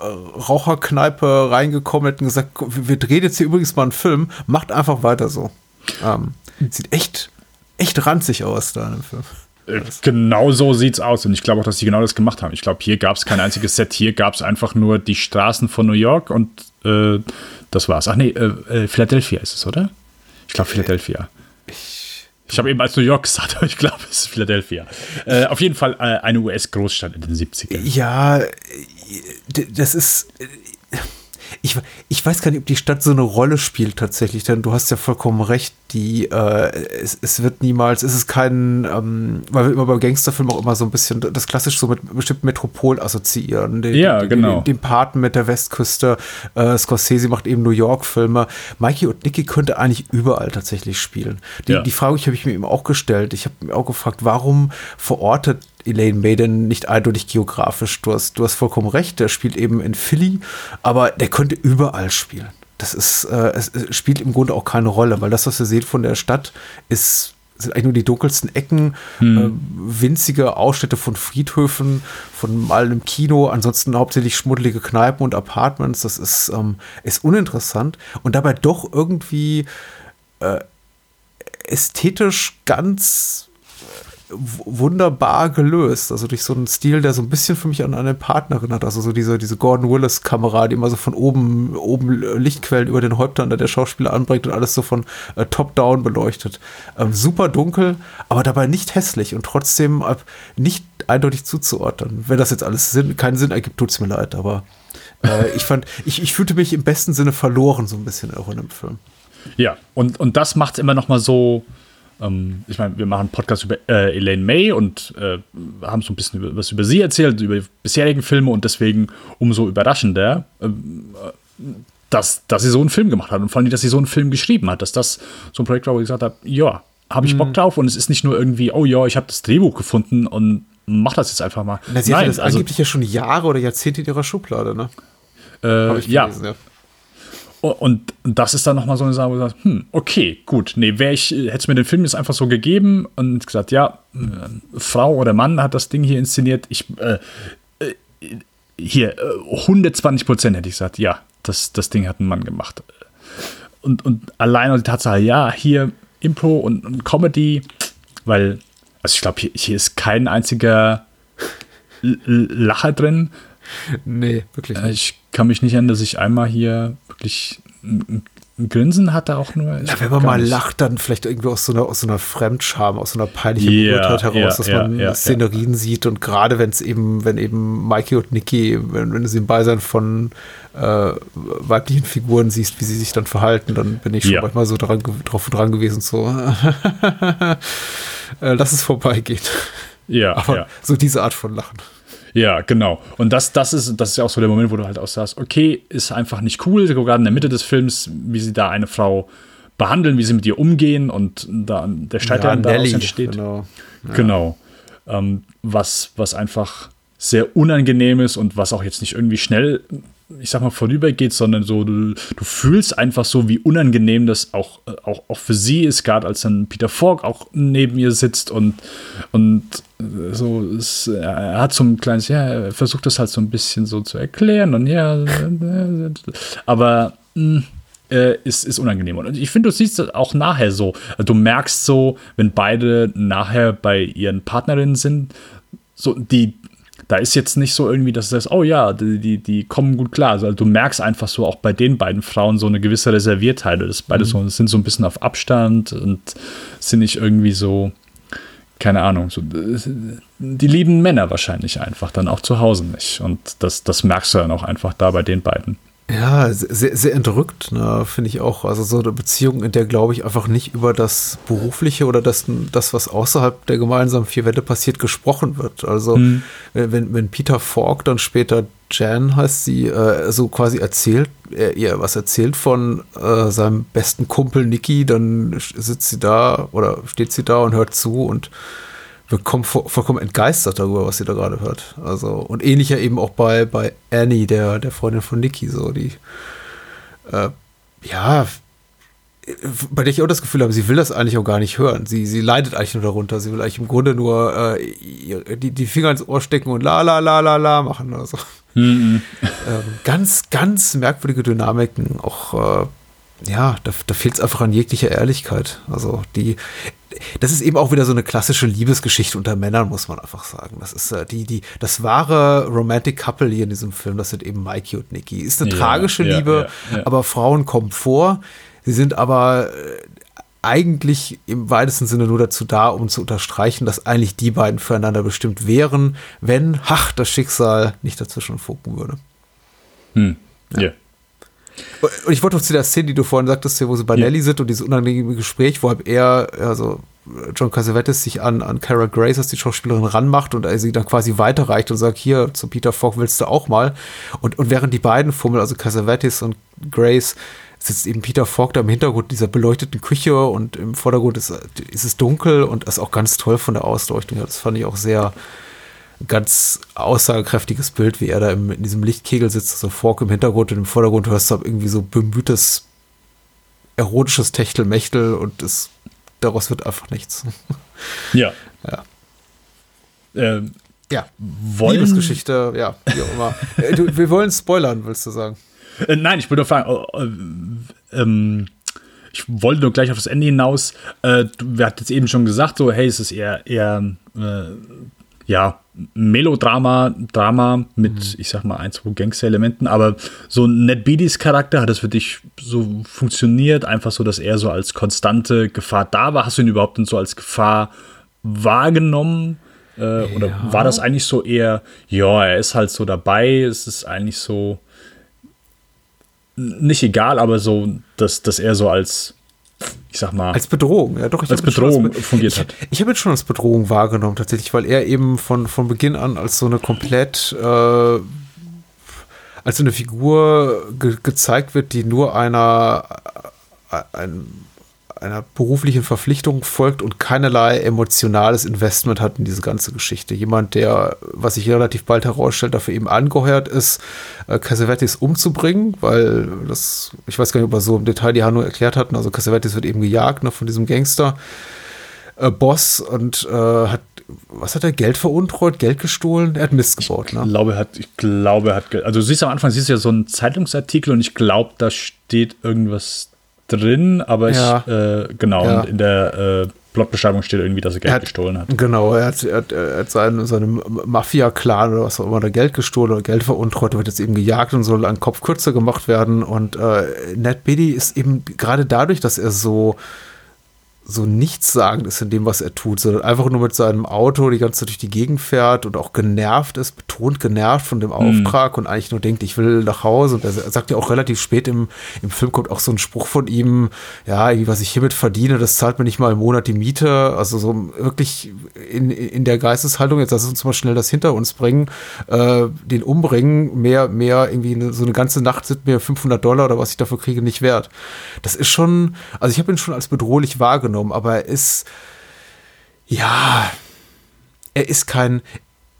äh, Raucherkneipe reingekommen und gesagt, wir drehen jetzt hier übrigens mal einen Film, macht einfach weiter so. Ähm, sieht echt, echt ranzig aus da in dem Film. Äh, Genau so sieht's aus. Und ich glaube auch, dass sie genau das gemacht haben. Ich glaube, hier gab es kein einziges Set. Hier gab es einfach nur die Straßen von New York und äh, das war's. Ach nee, äh, äh, Philadelphia ist es, oder? Ich glaube, Philadelphia. Ich habe eben als New York gesagt, aber ich glaube, es ist Philadelphia. Äh, auf jeden Fall äh, eine US-Großstadt in den 70ern. Ja, äh, das ist. Ich, ich weiß gar nicht, ob die Stadt so eine Rolle spielt tatsächlich, denn du hast ja vollkommen recht, die, äh, es, es wird niemals, es ist kein, ähm, weil wir immer beim Gangsterfilm auch immer so ein bisschen das klassisch so mit bestimmten Metropol assoziieren. Den, Ja, den, genau. Den, den Paten mit der Westküste, äh, Scorsese macht eben New York-Filme. Mikey und Nicky könnte eigentlich überall tatsächlich spielen. Die, Ja. die Frage habe ich mir eben auch gestellt. Ich habe mir auch gefragt, warum verortet Elaine Maiden nicht eindeutig geografisch. Du hast, du hast vollkommen recht, der spielt eben in Philly, aber der könnte überall spielen. Das ist, äh, es, es spielt im Grunde auch keine Rolle, weil das, was ihr seht von der Stadt, ist, sind eigentlich nur die dunkelsten Ecken, äh, winzige Ausschnitte von Friedhöfen, von mal einem Kino, ansonsten hauptsächlich schmuddelige Kneipen und Apartments. Das ist, ähm, ist uninteressant und dabei doch irgendwie äh, ästhetisch ganz wunderbar gelöst. Also durch so einen Stil, der so ein bisschen für mich an eine Partnerin hat. Also so diese, diese Gordon Willis-Kamera, die immer so von oben, oben Lichtquellen über den Häuptern der Schauspieler anbringt und alles so von äh, top-down beleuchtet. Ähm, super dunkel, aber dabei nicht hässlich und trotzdem äh, nicht eindeutig zuzuordnen. Wenn das jetzt alles Sinn, keinen Sinn ergibt, tut's mir leid, aber äh, ich fand, ich, ich fühlte mich im besten Sinne verloren, so ein bisschen auch in dem Film. Ja, und, und das macht immer noch mal so. Ähm, ich meine, wir machen einen Podcast über äh, Elaine May und äh, haben so ein bisschen über, was über sie erzählt, über die bisherigen Filme und deswegen umso überraschender, ähm, äh, dass, dass sie so einen Film gemacht hat und vor allem, dass sie so einen Film geschrieben hat, dass das so ein Projekt war, wo ich gesagt habe, ja, habe ich Bock drauf und es ist nicht nur irgendwie, oh ja, ich habe das Drehbuch gefunden und mach das jetzt einfach mal. Na, sie hatte das also, angeblich ja schon Jahre oder Jahrzehnte in ihrer Schublade, ne? äh, ja, gelesen, ja. Und das ist dann nochmal so eine Sache, wo du sagst, hm, okay, gut, nee, wär ich, hättest mir den Film jetzt einfach so gegeben und gesagt, ja, äh, Frau oder Mann hat das Ding hier inszeniert, ich, äh, äh, hier, äh, 120 Prozent hätte ich gesagt, ja, das, das Ding hat ein Mann gemacht. Und, und allein die Tatsache, ja, hier Impro und, und Comedy, weil, also ich glaube, hier, hier ist kein einziger Lacher drin. Nee, wirklich. Äh, Ich kann mich nicht erinnern, dass ich einmal hier wirklich ein, Grinsen hatte, auch nur. Ja, wenn man mal nicht. lacht, dann vielleicht irgendwie aus so einer, aus so einer Fremdscham, aus so einer peinlichen Ja, Berührtheit heraus, ja, dass ja, man ja, Szenerien sieht und gerade wenn es eben, wenn eben Mikey und Nikki, wenn, wenn du sie im Beisein von äh, weiblichen Figuren siehst, wie sie sich dann verhalten, dann bin ich schon manchmal so dran, drauf und dran gewesen, so äh, lass es vorbeigehen. Ja, Aber ja. so diese Art von Lachen. Ja, genau. Und das, das, ist, das ist ja auch so der Moment, wo du halt auch sagst, okay, ist einfach nicht cool, gerade in der Mitte des Films, wie sie da eine Frau behandeln, wie sie mit ihr umgehen und da der Streit, der dann daraus entsteht. genau. Genau. Ähm, was, was einfach sehr unangenehm ist und was auch jetzt nicht irgendwie schnell, ich sag mal, vorübergeht, sondern so, du, du fühlst einfach so, wie unangenehm das auch, äh, auch, auch für sie ist, gerade als dann Peter Falk auch neben ihr sitzt und, und äh, so, es, er hat so ein kleines, ja, er versucht das halt so ein bisschen so zu erklären und ja, äh, aber mh, äh, ist, ist unangenehm. Und ich finde, du siehst das auch nachher so. Du merkst so, wenn beide nachher bei ihren Partnerinnen sind, so die, da ist jetzt nicht so irgendwie, dass du sagst, oh ja, die, die, die kommen gut klar. Also du merkst einfach so auch bei den beiden Frauen so eine gewisse Reserviertheit. Das beide so, sind so ein bisschen auf Abstand und sind nicht irgendwie so, keine Ahnung, so, die lieben Männer wahrscheinlich einfach dann auch zu Hause nicht. Und das, das merkst du dann auch einfach da bei den beiden. Ja, sehr, sehr entrückt, ne, finde ich auch. Also so eine Beziehung, in der, glaube ich, einfach nicht über das Berufliche oder das, das, was außerhalb der gemeinsamen vier Wände passiert, gesprochen wird. Also wenn, wenn Peter Falk dann später Jan heißt sie, äh, so quasi erzählt, er ihr was erzählt von äh, seinem besten Kumpel Nicky, dann sitzt sie da oder steht sie da und hört zu und wird kom- vo- vollkommen entgeistert darüber, was sie da gerade hört. Also, und ähnlicher eben auch bei, bei Annie, der, der Freundin von Nikki, so, die, äh, ja, bei der ich auch das Gefühl habe, sie will das eigentlich auch gar nicht hören. Sie, sie leidet eigentlich nur darunter. Sie will eigentlich im Grunde nur äh, die, die Finger ins Ohr stecken und la la la la la machen oder so. ähm, ganz, ganz merkwürdige Dynamiken. Auch, äh, ja, da, da fehlt es einfach an jeglicher Ehrlichkeit. Also die, das ist eben auch wieder so eine klassische Liebesgeschichte unter Männern, muss man einfach sagen. Das ist äh, die, die, das wahre Romantic Couple hier in diesem Film, das sind eben Mikey und Nikki. Ist eine Ja, tragische ja, Liebe, ja, aber Frauen kommen vor. Sie sind aber äh, eigentlich im weitesten Sinne nur dazu da, um zu unterstreichen, dass eigentlich die beiden füreinander bestimmt wären, wenn, ach, das Schicksal nicht dazwischen funken würde. Hm. Ja. Und ich wollte noch zu der Szene, die du vorhin sagtest, hier, wo sie bei Ja. Nelly sind und dieses unangenehme Gespräch, wo er, also John Cassavetes sich an, an Cara Grace, als die Schauspielerin, ranmacht und er sie dann quasi weiterreicht und sagt, hier, zu Peter Falk willst du auch mal. Und, und während die beiden fummeln, also Cassavetes und Grace, sitzt eben Peter Falk da im Hintergrund dieser beleuchteten Küche und im Vordergrund ist, ist es dunkel und ist auch ganz toll von der Ausleuchtung. Das fand ich auch sehr, ganz aussagekräftiges Bild, wie er da im, in diesem Lichtkegel sitzt, so Fork im Hintergrund und im Vordergrund hörst du irgendwie so bemühtes erotisches Techtelmechtel und es, daraus wird einfach nichts. Ja. Ja. Ähm, Ja, wollen, Liebesgeschichte, ja, wie auch immer. Äh, du, wir wollen spoilern, willst du sagen? Äh, nein, ich wollte nur fragen, oh, äh, ähm, ich wollte nur gleich auf das Ende hinaus. Äh, du, wir hatten jetzt eben schon gesagt, so, hey, es ist eher, eher äh, ja, Melodrama, Drama mit, ich sag mal, ein, zwei Gangster-Elementen, aber so Ned Beattys Charakter, hat das für dich so funktioniert? Einfach so, dass er so als konstante Gefahr da war? Hast du ihn überhaupt denn so als Gefahr wahrgenommen? Äh, oder war das eigentlich so eher, ja, er ist halt so dabei, es ist eigentlich so nicht egal, aber so, dass, dass er so als, ich sag mal, Als Bedrohung, ja doch. Ich Als Bedrohung Be- fungiert ich, hat. Ich habe ihn schon als Bedrohung wahrgenommen, tatsächlich, weil er eben von, von Beginn an als so eine komplett, äh, als so eine Figur ge gezeigt wird, die nur einer, äh, ein, einer beruflichen Verpflichtung folgt und keinerlei emotionales Investment hat in diese ganze Geschichte. Jemand, der, was sich relativ bald herausstellt, dafür eben angeheuert ist, äh, Cassavetes umzubringen, weil das, ich weiß gar nicht, ob wir so im Detail die Handlung erklärt hatten, also Cassavetes wird eben gejagt ne, von diesem Gangster. Äh, Boss und äh, hat, was hat er, Geld veruntreut, Geld gestohlen? Er hat Mist gebaut, ich ne? glaube, er hat, ich glaube, er hat, ge- also du siehst am Anfang, siehst du ja so einen Zeitungsartikel und ich glaube, da steht irgendwas drin, aber Ja. ich, äh, genau, Ja. in der äh, Blogbeschreibung steht irgendwie, dass er Geld Er hat, gestohlen hat. Genau, er hat, er hat, er hat seinen, seinem Mafia-Clan oder was auch immer da Geld gestohlen oder Geld veruntreut, wird jetzt eben gejagt und soll an Kopf kürzer gemacht werden. Und äh, Ned Beatty ist eben gerade dadurch, dass er so so nichtssagend ist in dem, was er tut, sondern einfach nur mit seinem Auto die ganze Zeit durch die Gegend fährt und auch genervt ist, betont genervt von dem Auftrag und eigentlich nur denkt, ich will nach Hause. Und er sagt ja auch relativ spät im, im Film kommt auch so ein Spruch von ihm, ja, irgendwie, was ich hiermit verdiene, das zahlt mir nicht mal im Monat die Miete. Also so wirklich in, in der Geisteshaltung, jetzt lass uns mal schnell das hinter uns bringen, äh, den umbringen, mehr, mehr irgendwie eine, so eine ganze Nacht sind mir 500 Dollar oder was ich dafür kriege nicht wert. Das ist schon, also ich habe ihn schon als bedrohlich wahrgenommen, aber er ist, ja, er ist kein,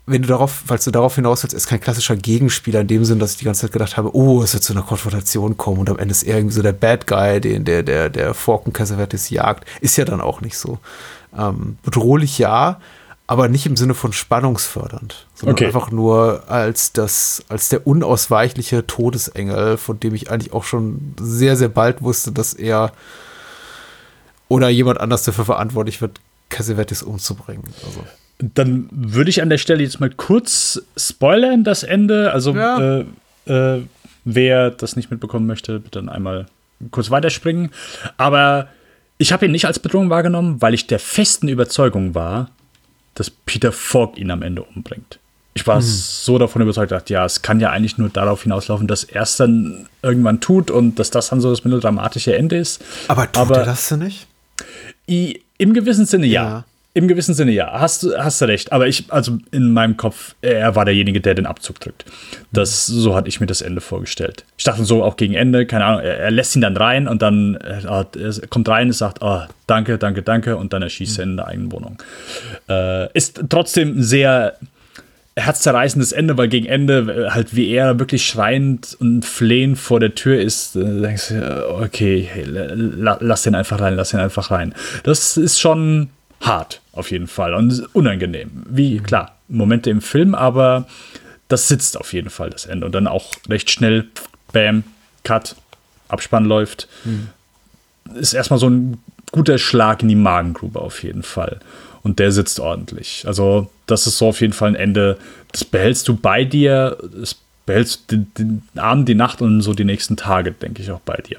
wenn du darauf, falls du darauf hinaus willst, er ist kein klassischer Gegenspieler in dem Sinn, dass ich die ganze Zeit gedacht habe, oh, es wird zu einer Konfrontation kommen und am Ende ist er irgendwie so der Bad Guy, den der, der, der Forken Cassavetes jagt. Ist ja dann auch nicht so. Ähm, bedrohlich ja, aber nicht im Sinne von spannungsfördernd, sondern Okay. einfach nur als das, als der unausweichliche Todesengel, von dem ich eigentlich auch schon sehr, sehr bald wusste, dass er oder jemand anders dafür verantwortlich wird, Cassavetes umzubringen. Also. Dann würde ich an der Stelle jetzt mal kurz spoilern, das Ende. Also, Ja. äh, äh, wer das nicht mitbekommen möchte, bitte dann einmal kurz weiterspringen. Aber ich habe ihn nicht als Bedrohung wahrgenommen, weil ich der festen Überzeugung war, dass Peter Falk ihn am Ende umbringt. Ich war so davon überzeugt, dachte, ja, es kann ja eigentlich nur darauf hinauslaufen, dass er es dann irgendwann tut und dass das dann so das melodramatische Ende ist. Aber tut er das denn nicht? I, Im gewissen Sinne ja. Ja. Im gewissen Sinne ja. Hast, du- hast du recht. Aber ich, also in meinem Kopf, er war derjenige, der den Abzug drückt. Das, so hatte ich mir das Ende vorgestellt. Ich dachte so auch gegen Ende, keine Ahnung, er, er lässt ihn dann rein und dann äh, er kommt rein und sagt, oh, danke, danke, danke und dann erschießt er ihn in der eigenen Wohnung. Äh, ist trotzdem sehr herzzerreißendes Ende, weil gegen Ende äh, halt wie er wirklich schreiend und flehend vor der Tür ist, äh, denkst du, okay, lass den einfach rein, lass den einfach rein. Das ist schon hart, auf jeden Fall und unangenehm. Wie, klar, Momente im Film, aber das sitzt auf jeden Fall, das Ende. Und dann auch recht schnell, bam, Cut, Abspann läuft. ist erstmal so ein guter Schlag in die Magengrube auf jeden Fall. Und der sitzt ordentlich. Also, das ist so auf jeden Fall ein Ende. Das behältst du bei dir, das behältst den, den Abend, die Nacht und so die nächsten Tage, denke ich, auch bei dir.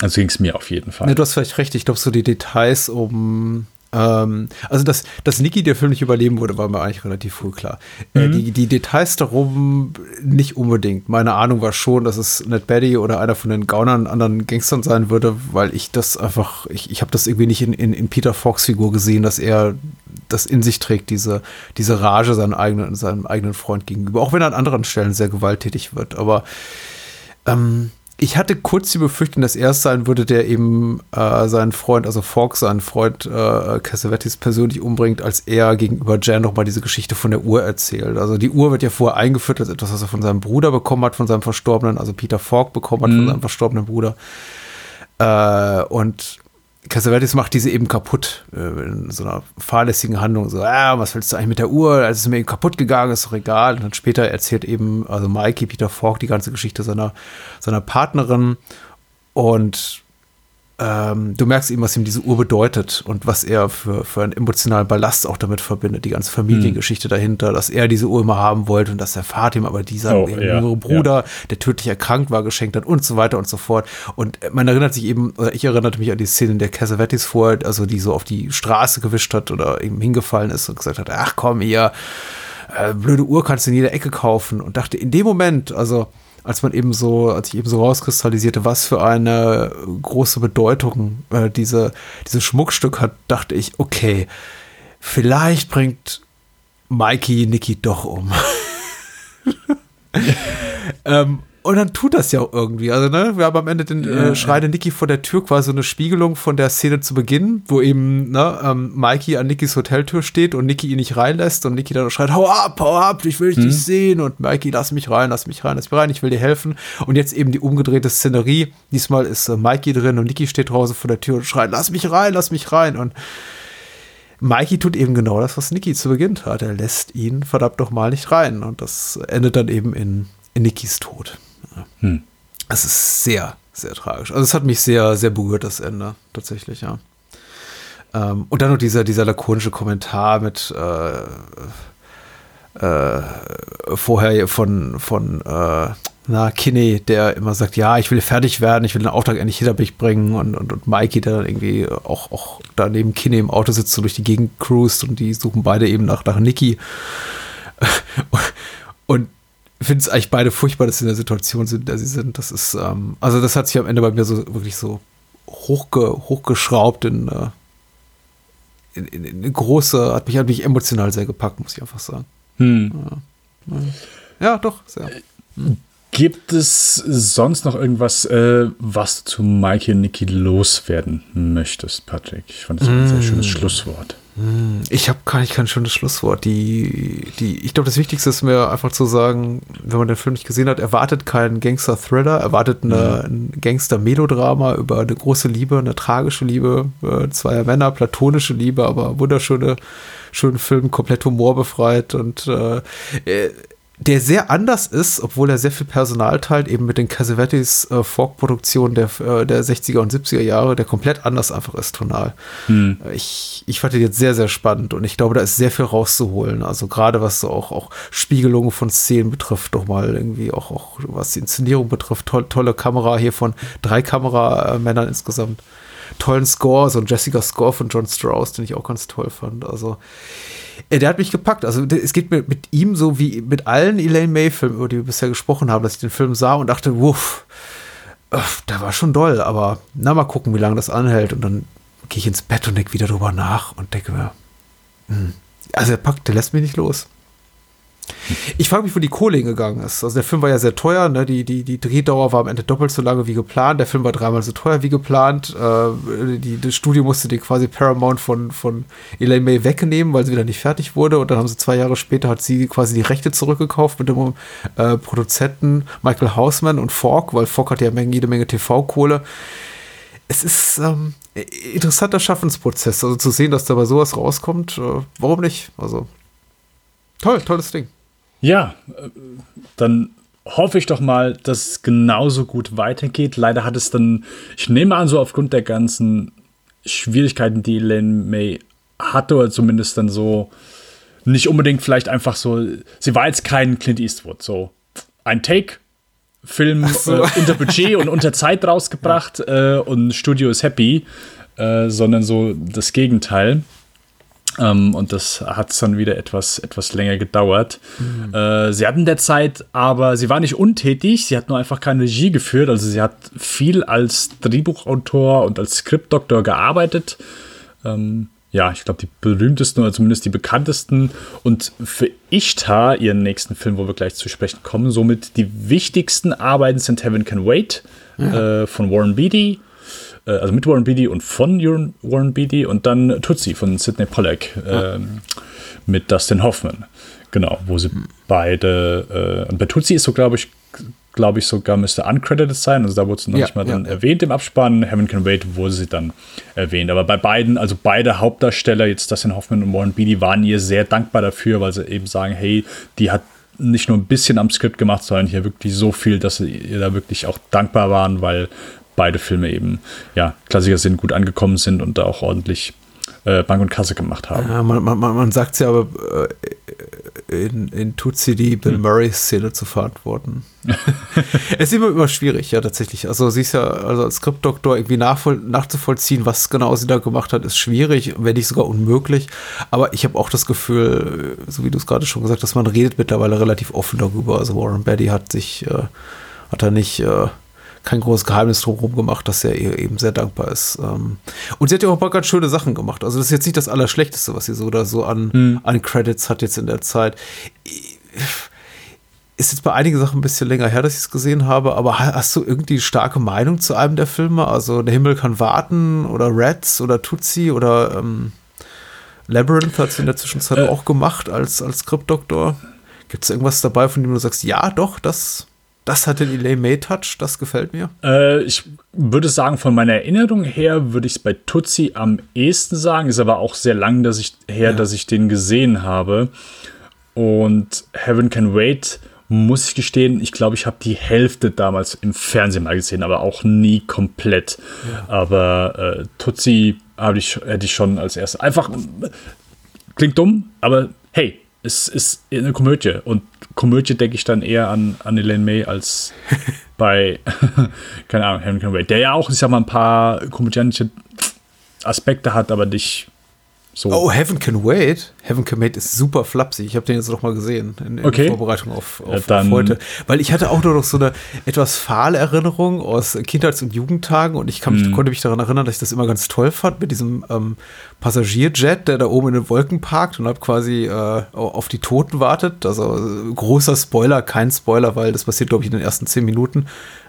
Also ging es mir auf jeden Fall. Ja, du hast vielleicht recht. Ich glaube, so die Details um ähm, also, dass, dass Niki der Film nicht überleben würde, war mir eigentlich relativ früh klar. Äh, die, die Details darum nicht unbedingt. Meine Ahnung war schon, dass es Ned Betty oder einer von den Gaunern anderen Gangstern sein würde, weil ich das einfach, ich, ich habe das irgendwie nicht in, in, in Peter Fox Figur gesehen, dass er das in sich trägt, diese, diese Rage seinem eigenen, seinem eigenen Freund gegenüber. Auch wenn er an anderen Stellen sehr gewalttätig wird. Aber ähm, ich hatte kurz die Befürchtung, dass er es sein würde, der eben äh, seinen Freund, also Fork, seinen Freund äh, Cassavetes persönlich umbringt, als er gegenüber Jan nochmal diese Geschichte von der Uhr erzählt. Also die Uhr wird ja vorher eingeführt als etwas, was er von seinem Bruder bekommen hat, von seinem Verstorbenen, also Peter Fork bekommen hat, mhm. von seinem verstorbenen Bruder. Äh, und Cassavetes macht diese eben kaputt äh, in so einer fahrlässigen Handlung. So, ah, was willst du eigentlich mit der Uhr? Als es mir eben kaputt gegangen ist, doch egal. Und dann später erzählt eben, also Mikey, Peter Falk, die ganze Geschichte seiner, seiner Partnerin. Und ähm, du merkst eben, was ihm diese Uhr bedeutet und was er für, für einen emotionalen Ballast auch damit verbindet, die ganze Familiengeschichte mhm. dahinter, dass er diese Uhr immer haben wollte und dass der Vater ihm aber dieser oh, ja, Bruder, ja. der tödlich erkrankt war, geschenkt hat und so weiter und so fort. Und man erinnert sich eben, oder ich erinnerte mich an die Szene, in der Cassavetes vor, also die so auf die Straße gewischt hat oder eben hingefallen ist und gesagt hat, ach komm, ihr äh, blöde Uhr kannst du in jeder Ecke kaufen und dachte in dem Moment, also als man eben so, als ich eben so rauskristallisierte, was für eine große Bedeutung äh, diese, dieses Schmuckstück hat, dachte ich, okay, vielleicht bringt Mikey Nikki doch um. ähm, und dann tut das ja auch irgendwie. Also, ne, wir haben am Ende den äh, schreiende Niki vor der Tür quasi eine Spiegelung von der Szene zu Beginn, wo eben, ne, ähm, Mikey an Nikis Hoteltür steht und Niki ihn nicht reinlässt und Niki dann schreit, hau ab, hau ab, ich will dich hm. nicht sehen und Mikey, lass mich rein, lass mich rein, lass mich rein, ich will dir helfen. Und jetzt eben die umgedrehte Szenerie. Diesmal ist äh, Mikey drin und Niki steht draußen vor der Tür und schreit, lass mich rein, lass mich rein. Und Mikey tut eben genau das, was Niki zu Beginn tat. Er lässt ihn verdammt doch mal nicht rein. Und das endet dann eben in, in Nikis Tod. Hm. Es ist sehr, sehr tragisch. Also es hat mich sehr, sehr berührt, das Ende, tatsächlich, ja. Ähm, und dann noch dieser, dieser lakonische Kommentar mit äh, äh, vorher von, von äh, na, Kinney, der immer sagt, ja, ich will fertig werden, ich will den Auftrag endlich hinter mich bringen und, und, und Mikey, der dann irgendwie auch, auch da neben Kinney im Auto sitzt und durch die Gegend cruist und die suchen beide eben nach, nach Nicky. Und finde es eigentlich beide furchtbar, dass sie in der Situation sind, in der sie sind. Das ist, ähm, also das hat sich am Ende bei mir so wirklich so hochge, hochgeschraubt in, äh, in, in, in, große, hat mich, hat mich emotional sehr gepackt, muss ich einfach sagen. Hm. Ja, ja, doch, sehr. Hm. Gibt es sonst noch irgendwas, äh, was du zu Mikey und Nicky loswerden möchtest, Patrick? Ich fand das ein sehr schönes Schlusswort. Ich habe gar nicht kein schönes Schlusswort. Die, die, ich glaube, das Wichtigste ist mir einfach zu sagen, wenn man den Film nicht gesehen hat, erwartet keinen Gangster-Thriller, erwartet eine, ein Gangster-Melodrama über eine große Liebe, eine tragische Liebe äh, zweier Männer, platonische Liebe, aber wunderschöne, schönen Film, komplett humorbefreit und äh, äh der sehr anders ist, obwohl er sehr viel Personal teilt, eben mit den Cassavetes äh, Folk-Produktionen der, äh, der 60er und 70er Jahre, der komplett anders einfach ist tonal. Hm. Ich, ich fand den jetzt sehr, sehr spannend und ich glaube, da ist sehr viel rauszuholen. Also gerade was so auch, auch Spiegelungen von Szenen betrifft, doch mal irgendwie auch, auch was die Inszenierung betrifft, toll, tolle Kamera hier von drei Kameramännern insgesamt. Tollen Score, so ein Jessica Score von John Strauss, den ich auch ganz toll fand. Also äh, der hat mich gepackt. Also es geht mir mit ihm so wie mit allen Elaine May-Filmen, über die wir bisher gesprochen haben, dass ich den Film sah und dachte, wuff, der war schon doll, aber na mal gucken, wie lange das anhält. Und dann gehe ich ins Bett und denke wieder drüber nach und denke mir, hm, also er packt, der lässt mich nicht los. Ich frage mich, wo die Kohle hingegangen ist. Also der Film war ja sehr teuer, ne? die, die, die Drehdauer war am Ende doppelt so lange wie geplant. Der Film war dreimal so teuer wie geplant. Äh, die, das Studio musste die quasi Paramount von, von Elaine May wegnehmen, weil sie wieder nicht fertig wurde. Und dann haben sie zwei Jahre später hat sie quasi die Rechte zurückgekauft mit dem äh, Produzenten Michael Hausman und Falk, weil Falk hat ja jede Menge TV-Kohle. Es ist ähm, interessanter Schaffensprozess. Also zu sehen, dass dabei sowas rauskommt, äh, warum nicht? Also toll, tolles Ding. Ja, äh, dann hoffe ich doch mal, dass es genauso gut weitergeht. Leider hat es dann, ich nehme an, so aufgrund der ganzen Schwierigkeiten, die Elaine May hatte, oder zumindest dann so nicht unbedingt vielleicht einfach so, sie war jetzt kein Clint Eastwood, so ein Take, Film so. äh, unter Budget und unter Zeit rausgebracht äh, und Studio ist happy, äh, sondern so das Gegenteil. Ähm, und das hat dann wieder etwas, etwas länger gedauert. Mhm. Äh, sie hatten derzeit aber, sie war nicht untätig, sie hat nur einfach keine Regie geführt. Also sie hat viel als Drehbuchautor und als Skriptdoktor gearbeitet. Ähm, ja, ich glaube, die berühmtesten oder zumindest die bekanntesten und für Ishtar, ihren nächsten Film, wo wir gleich zu sprechen kommen, somit die wichtigsten Arbeiten sind Heaven Can Wait äh, von Warren Beatty, äh, also mit Warren Beatty und von Warren- Warren Beatty und dann Tootsie von Sidney Pollack ähm, mit Dustin Hoffman. Genau, wo sie beide, äh, und bei Tootsie ist so, glaube ich, glaube ich, sogar müsste uncredited sein. Also da wurde sie noch Ja, nicht mal ja, dann erwähnt im Abspann. Heaven Can Wait wurde sie dann erwähnt. Aber bei beiden, also beide Hauptdarsteller, jetzt Dustin Hoffman und Warren Beatty, waren ihr sehr dankbar dafür, weil sie eben sagen, hey, die hat nicht nur ein bisschen am Skript gemacht, sondern hier wirklich so viel, dass sie ihr da wirklich auch dankbar waren, weil beide Filme eben, ja, Klassiker sind, gut angekommen sind und da auch ordentlich äh, Bank und Kasse gemacht haben. Ja, man, man, man sagt ja aber äh, in, in Tutsi die Hm. Bill Murray-Szene zu verantworten. es ist immer, immer schwierig, ja, tatsächlich. Also sie ist ja also als Skriptdoktor irgendwie nachzuvollziehen, was genau sie da gemacht hat, ist schwierig, wenn nicht sogar unmöglich. Aber ich habe auch das Gefühl, so wie du es gerade schon gesagt hast, man redet mittlerweile relativ offen darüber. Also Warren Beatty hat sich, äh, hat da nicht äh, kein großes Geheimnis drumherum gemacht, dass er ihr eben sehr dankbar ist. Ähm, Und sie hat ja auch ein paar ganz schöne Sachen gemacht. Also das ist jetzt nicht das Allerschlechteste, was sie so oder so an, an Credits hat jetzt in der Zeit. Ist jetzt bei einigen Sachen ein bisschen länger her, dass ich es gesehen habe, aber ha- hast du irgendwie starke Meinung zu einem der Filme? Also Der Himmel kann warten oder Rats oder Tutsi oder ähm, Labyrinth hat sie in der Zwischenzeit Äh. auch gemacht als, als Skriptdoktor. Gibt es irgendwas dabei, von dem du sagst, ja, doch, das, das hat den Elaine May Touch, das gefällt mir? Äh, ich würde sagen, von meiner Erinnerung her würde ich es bei Tutsi am ehesten sagen. Ist aber auch sehr lang dass ich, her, dass ich den gesehen habe. Und Heaven Can Wait, muss ich gestehen, ich glaube, ich habe die Hälfte damals im Fernsehen mal gesehen, aber auch nie komplett. Aber äh, Tutsi ich, hätte ich schon als erstes. Einfach klingt dumm, aber hey, es ist eine Komödie. Und Komödie denke ich dann eher an, an Elaine May als bei, keine Ahnung, Henry Can Wait, der ja auch, ich sag mal, ein paar komödianische Aspekte hat, aber nicht so. Oh, Heaven Can Wait. Heaven Can Wait ist super flapsig. Ich habe den jetzt noch mal gesehen in, in Okay. Vorbereitung auf, Ja, auf, dann- auf heute. Weil ich hatte auch nur noch so eine etwas fahle Erinnerung aus Kindheits- und Jugendtagen und ich mich, konnte mich daran erinnern, dass ich das immer ganz toll fand mit diesem ähm, Passagierjet, der da oben in den Wolken parkt und hab quasi äh, auf die Toten wartet. Also äh, großer Spoiler, kein Spoiler, weil das passiert, glaube ich, in den ersten zehn Minuten.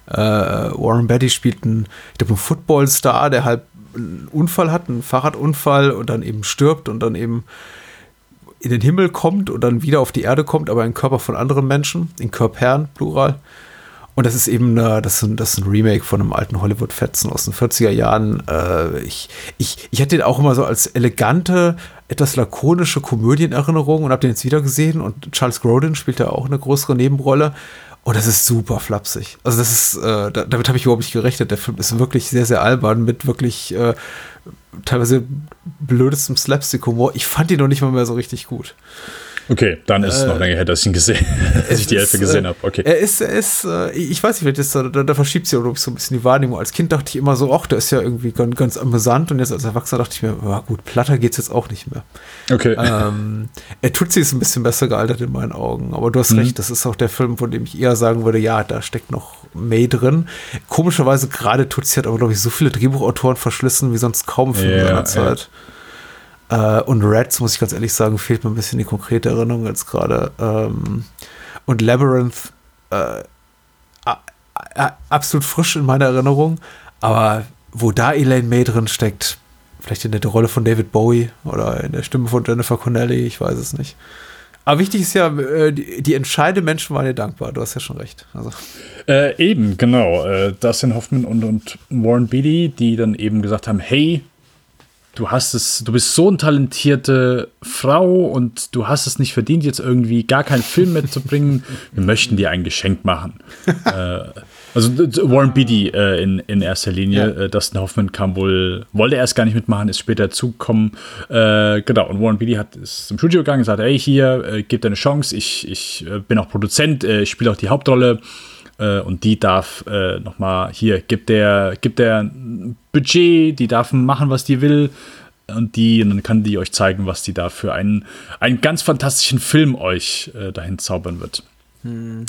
Äh, Warren Beatty spielt einen, ich glaube, einen Footballstar, der halt einen Unfall hat, einen Fahrradunfall und dann eben stirbt und dann eben in den Himmel kommt und dann wieder auf die Erde kommt, aber in Körper von anderen Menschen, in Körpern, Plural. Und das ist eben eine, das ist ein, das ist ein Remake von einem alten Hollywood-Fetzen aus den 40er Jahren. Äh, ich, ich, ich hatte den auch immer so als elegante, etwas lakonische Komödienerinnerung und habe den jetzt wieder gesehen. Und Charles Grodin spielt da auch eine größere Nebenrolle. Und das ist super flapsig. Also das ist, äh, da, damit habe ich überhaupt nicht gerechnet. Der Film ist wirklich sehr, sehr albern mit wirklich äh, teilweise blödestem Slapstick-Humor. Ich fand ihn noch nicht mal mehr so richtig gut. Okay, dann ist es noch länger her, dass ich ihn gesehen, dass ich die ist, gesehen äh, habe. Okay. Er ist, er ist, äh, ich weiß nicht, vielleicht ist da, da, da verschiebt sich so ein bisschen die Wahrnehmung. Als Kind dachte ich immer so, ach, der ist ja irgendwie ganz, ganz amüsant und jetzt als Erwachsener dachte ich mir, ja gut, platter geht's jetzt auch nicht mehr. Okay. Ähm, er tut ist ein bisschen besser gealtert in meinen Augen, aber du hast Mhm. recht, das ist auch der Film, von dem ich eher sagen würde, ja, da steckt noch May drin. Komischerweise gerade Tutsi hat aber, glaube ich, so viele Drehbuchautoren verschlissen wie sonst kaum ein Film Ja, seiner ja. Zeit. Äh, und Reds, muss ich ganz ehrlich sagen, fehlt mir ein bisschen die konkrete Erinnerung jetzt gerade. Ähm, und Labyrinth, äh, absolut frisch in meiner Erinnerung, aber wo da Elaine May drin steckt, vielleicht in der Rolle von David Bowie oder in der Stimme von Jennifer Connelly, ich weiß es nicht. Aber wichtig ist ja, äh, die, die entscheidenden Menschen waren dir dankbar, du hast ja schon recht. Also, Äh, eben, genau. Äh, Dustin Hoffman und, und Warren Beatty, die dann eben gesagt haben, hey, du hast es, du bist so eine talentierte Frau und du hast es nicht verdient, jetzt irgendwie gar keinen Film mitzubringen. Wir möchten dir ein Geschenk machen. äh, also Warren Beatty äh, in, in erster Linie. Ja. Äh, Dustin Hoffman kam wohl, wollte erst gar nicht mitmachen, ist später zugekommen. Äh, genau, und Warren Beatty hat, ist zum Studio gegangen und sagt, ey, hier, äh, gib dir eine Chance, ich, ich äh, bin auch Produzent, äh, ich spiele auch die Hauptrolle. Äh, und die darf äh, nochmal, hier, gibt der, gibt der Budget, die darf machen, was die will. Und die, und dann kann die euch zeigen, was die da für einen, einen ganz fantastischen Film euch dahin zaubern wird. Mhm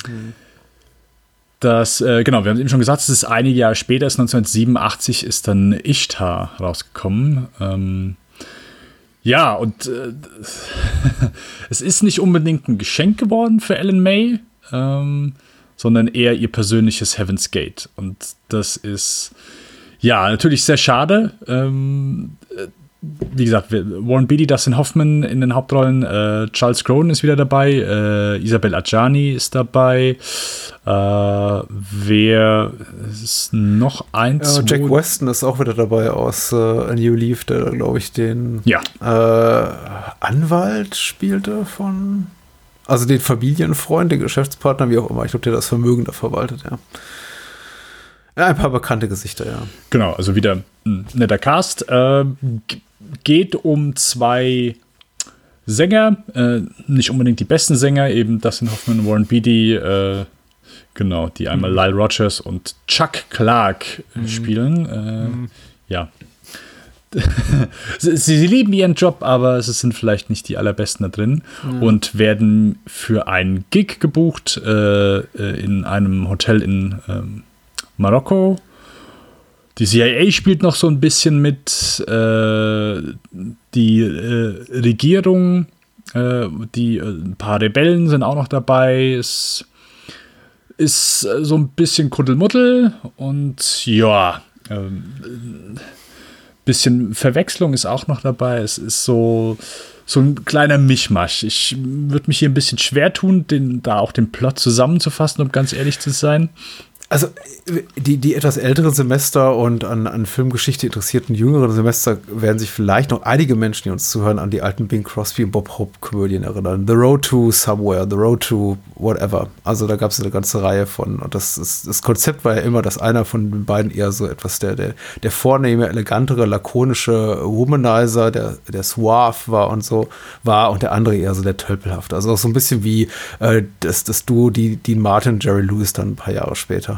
dass, äh, genau, wir haben eben schon gesagt, es ist einige Jahre später, ist 1987, ist dann Ishtar rausgekommen. Ähm, ja, und äh, es ist nicht unbedingt ein Geschenk geworden für Ellen May, ähm, sondern eher ihr persönliches Heaven's Gate. Und das ist, ja, natürlich sehr schade. Ähm, wie gesagt, Warren Beatty, Dustin Hoffman in den Hauptrollen, äh, Charles Grodin ist wieder dabei, äh, Isabel Adjani ist dabei. Äh, wer ist noch eins? Ja, Jack Weston ist auch wieder dabei aus äh, A New Leaf, der, glaube ich, den ja. Äh, Anwalt spielte von. Also den Familienfreund, den Geschäftspartner, wie auch immer. Ich glaube, der das Vermögen da verwaltet, ja. Ein paar bekannte Gesichter, ja. Genau, also wieder ein netter Cast. Äh, geht um zwei Sänger, äh, nicht unbedingt die besten Sänger, eben Dustin Hoffman, Warren Beatty, äh, genau, die einmal mhm. Lyle Rogers und Chuck Clark mhm. spielen. Äh, mhm. Ja. sie, sie, lieben ihren Job, aber sie sind vielleicht nicht die allerbesten da drin mhm. und werden für einen Gig gebucht äh, äh, in einem Hotel in ähm, Marokko die CIA spielt noch so ein bisschen mit, äh, die äh, Regierung, äh, die, äh, ein paar Rebellen sind auch noch dabei. Es ist so ein bisschen Kuddelmuddel und ja, ein ähm, bisschen Verwechslung ist auch noch dabei. Es ist so, so ein kleiner Mischmasch. Ich würde mich hier ein bisschen schwer tun, den, da auch den Plot zusammenzufassen, um ganz ehrlich zu sein also die, die etwas älteren Semester und an, an Filmgeschichte interessierten jüngeren Semester werden sich vielleicht noch einige Menschen, die uns zuhören, an die alten Bing Crosby und Bob Hope Komödien erinnern. The Road to Somewhere, The Road to Whatever. Also da gab es eine ganze Reihe von. Und das, ist, das Konzept war ja immer, dass einer von den beiden eher so etwas der, der, der vornehme, elegantere, lakonische Womanizer, der, der Suave war und so war und der andere eher so der Tölpelhafte. Also auch so ein bisschen wie äh, das, das Duo, die Dean Martin, Jerry Lewis dann ein paar Jahre später.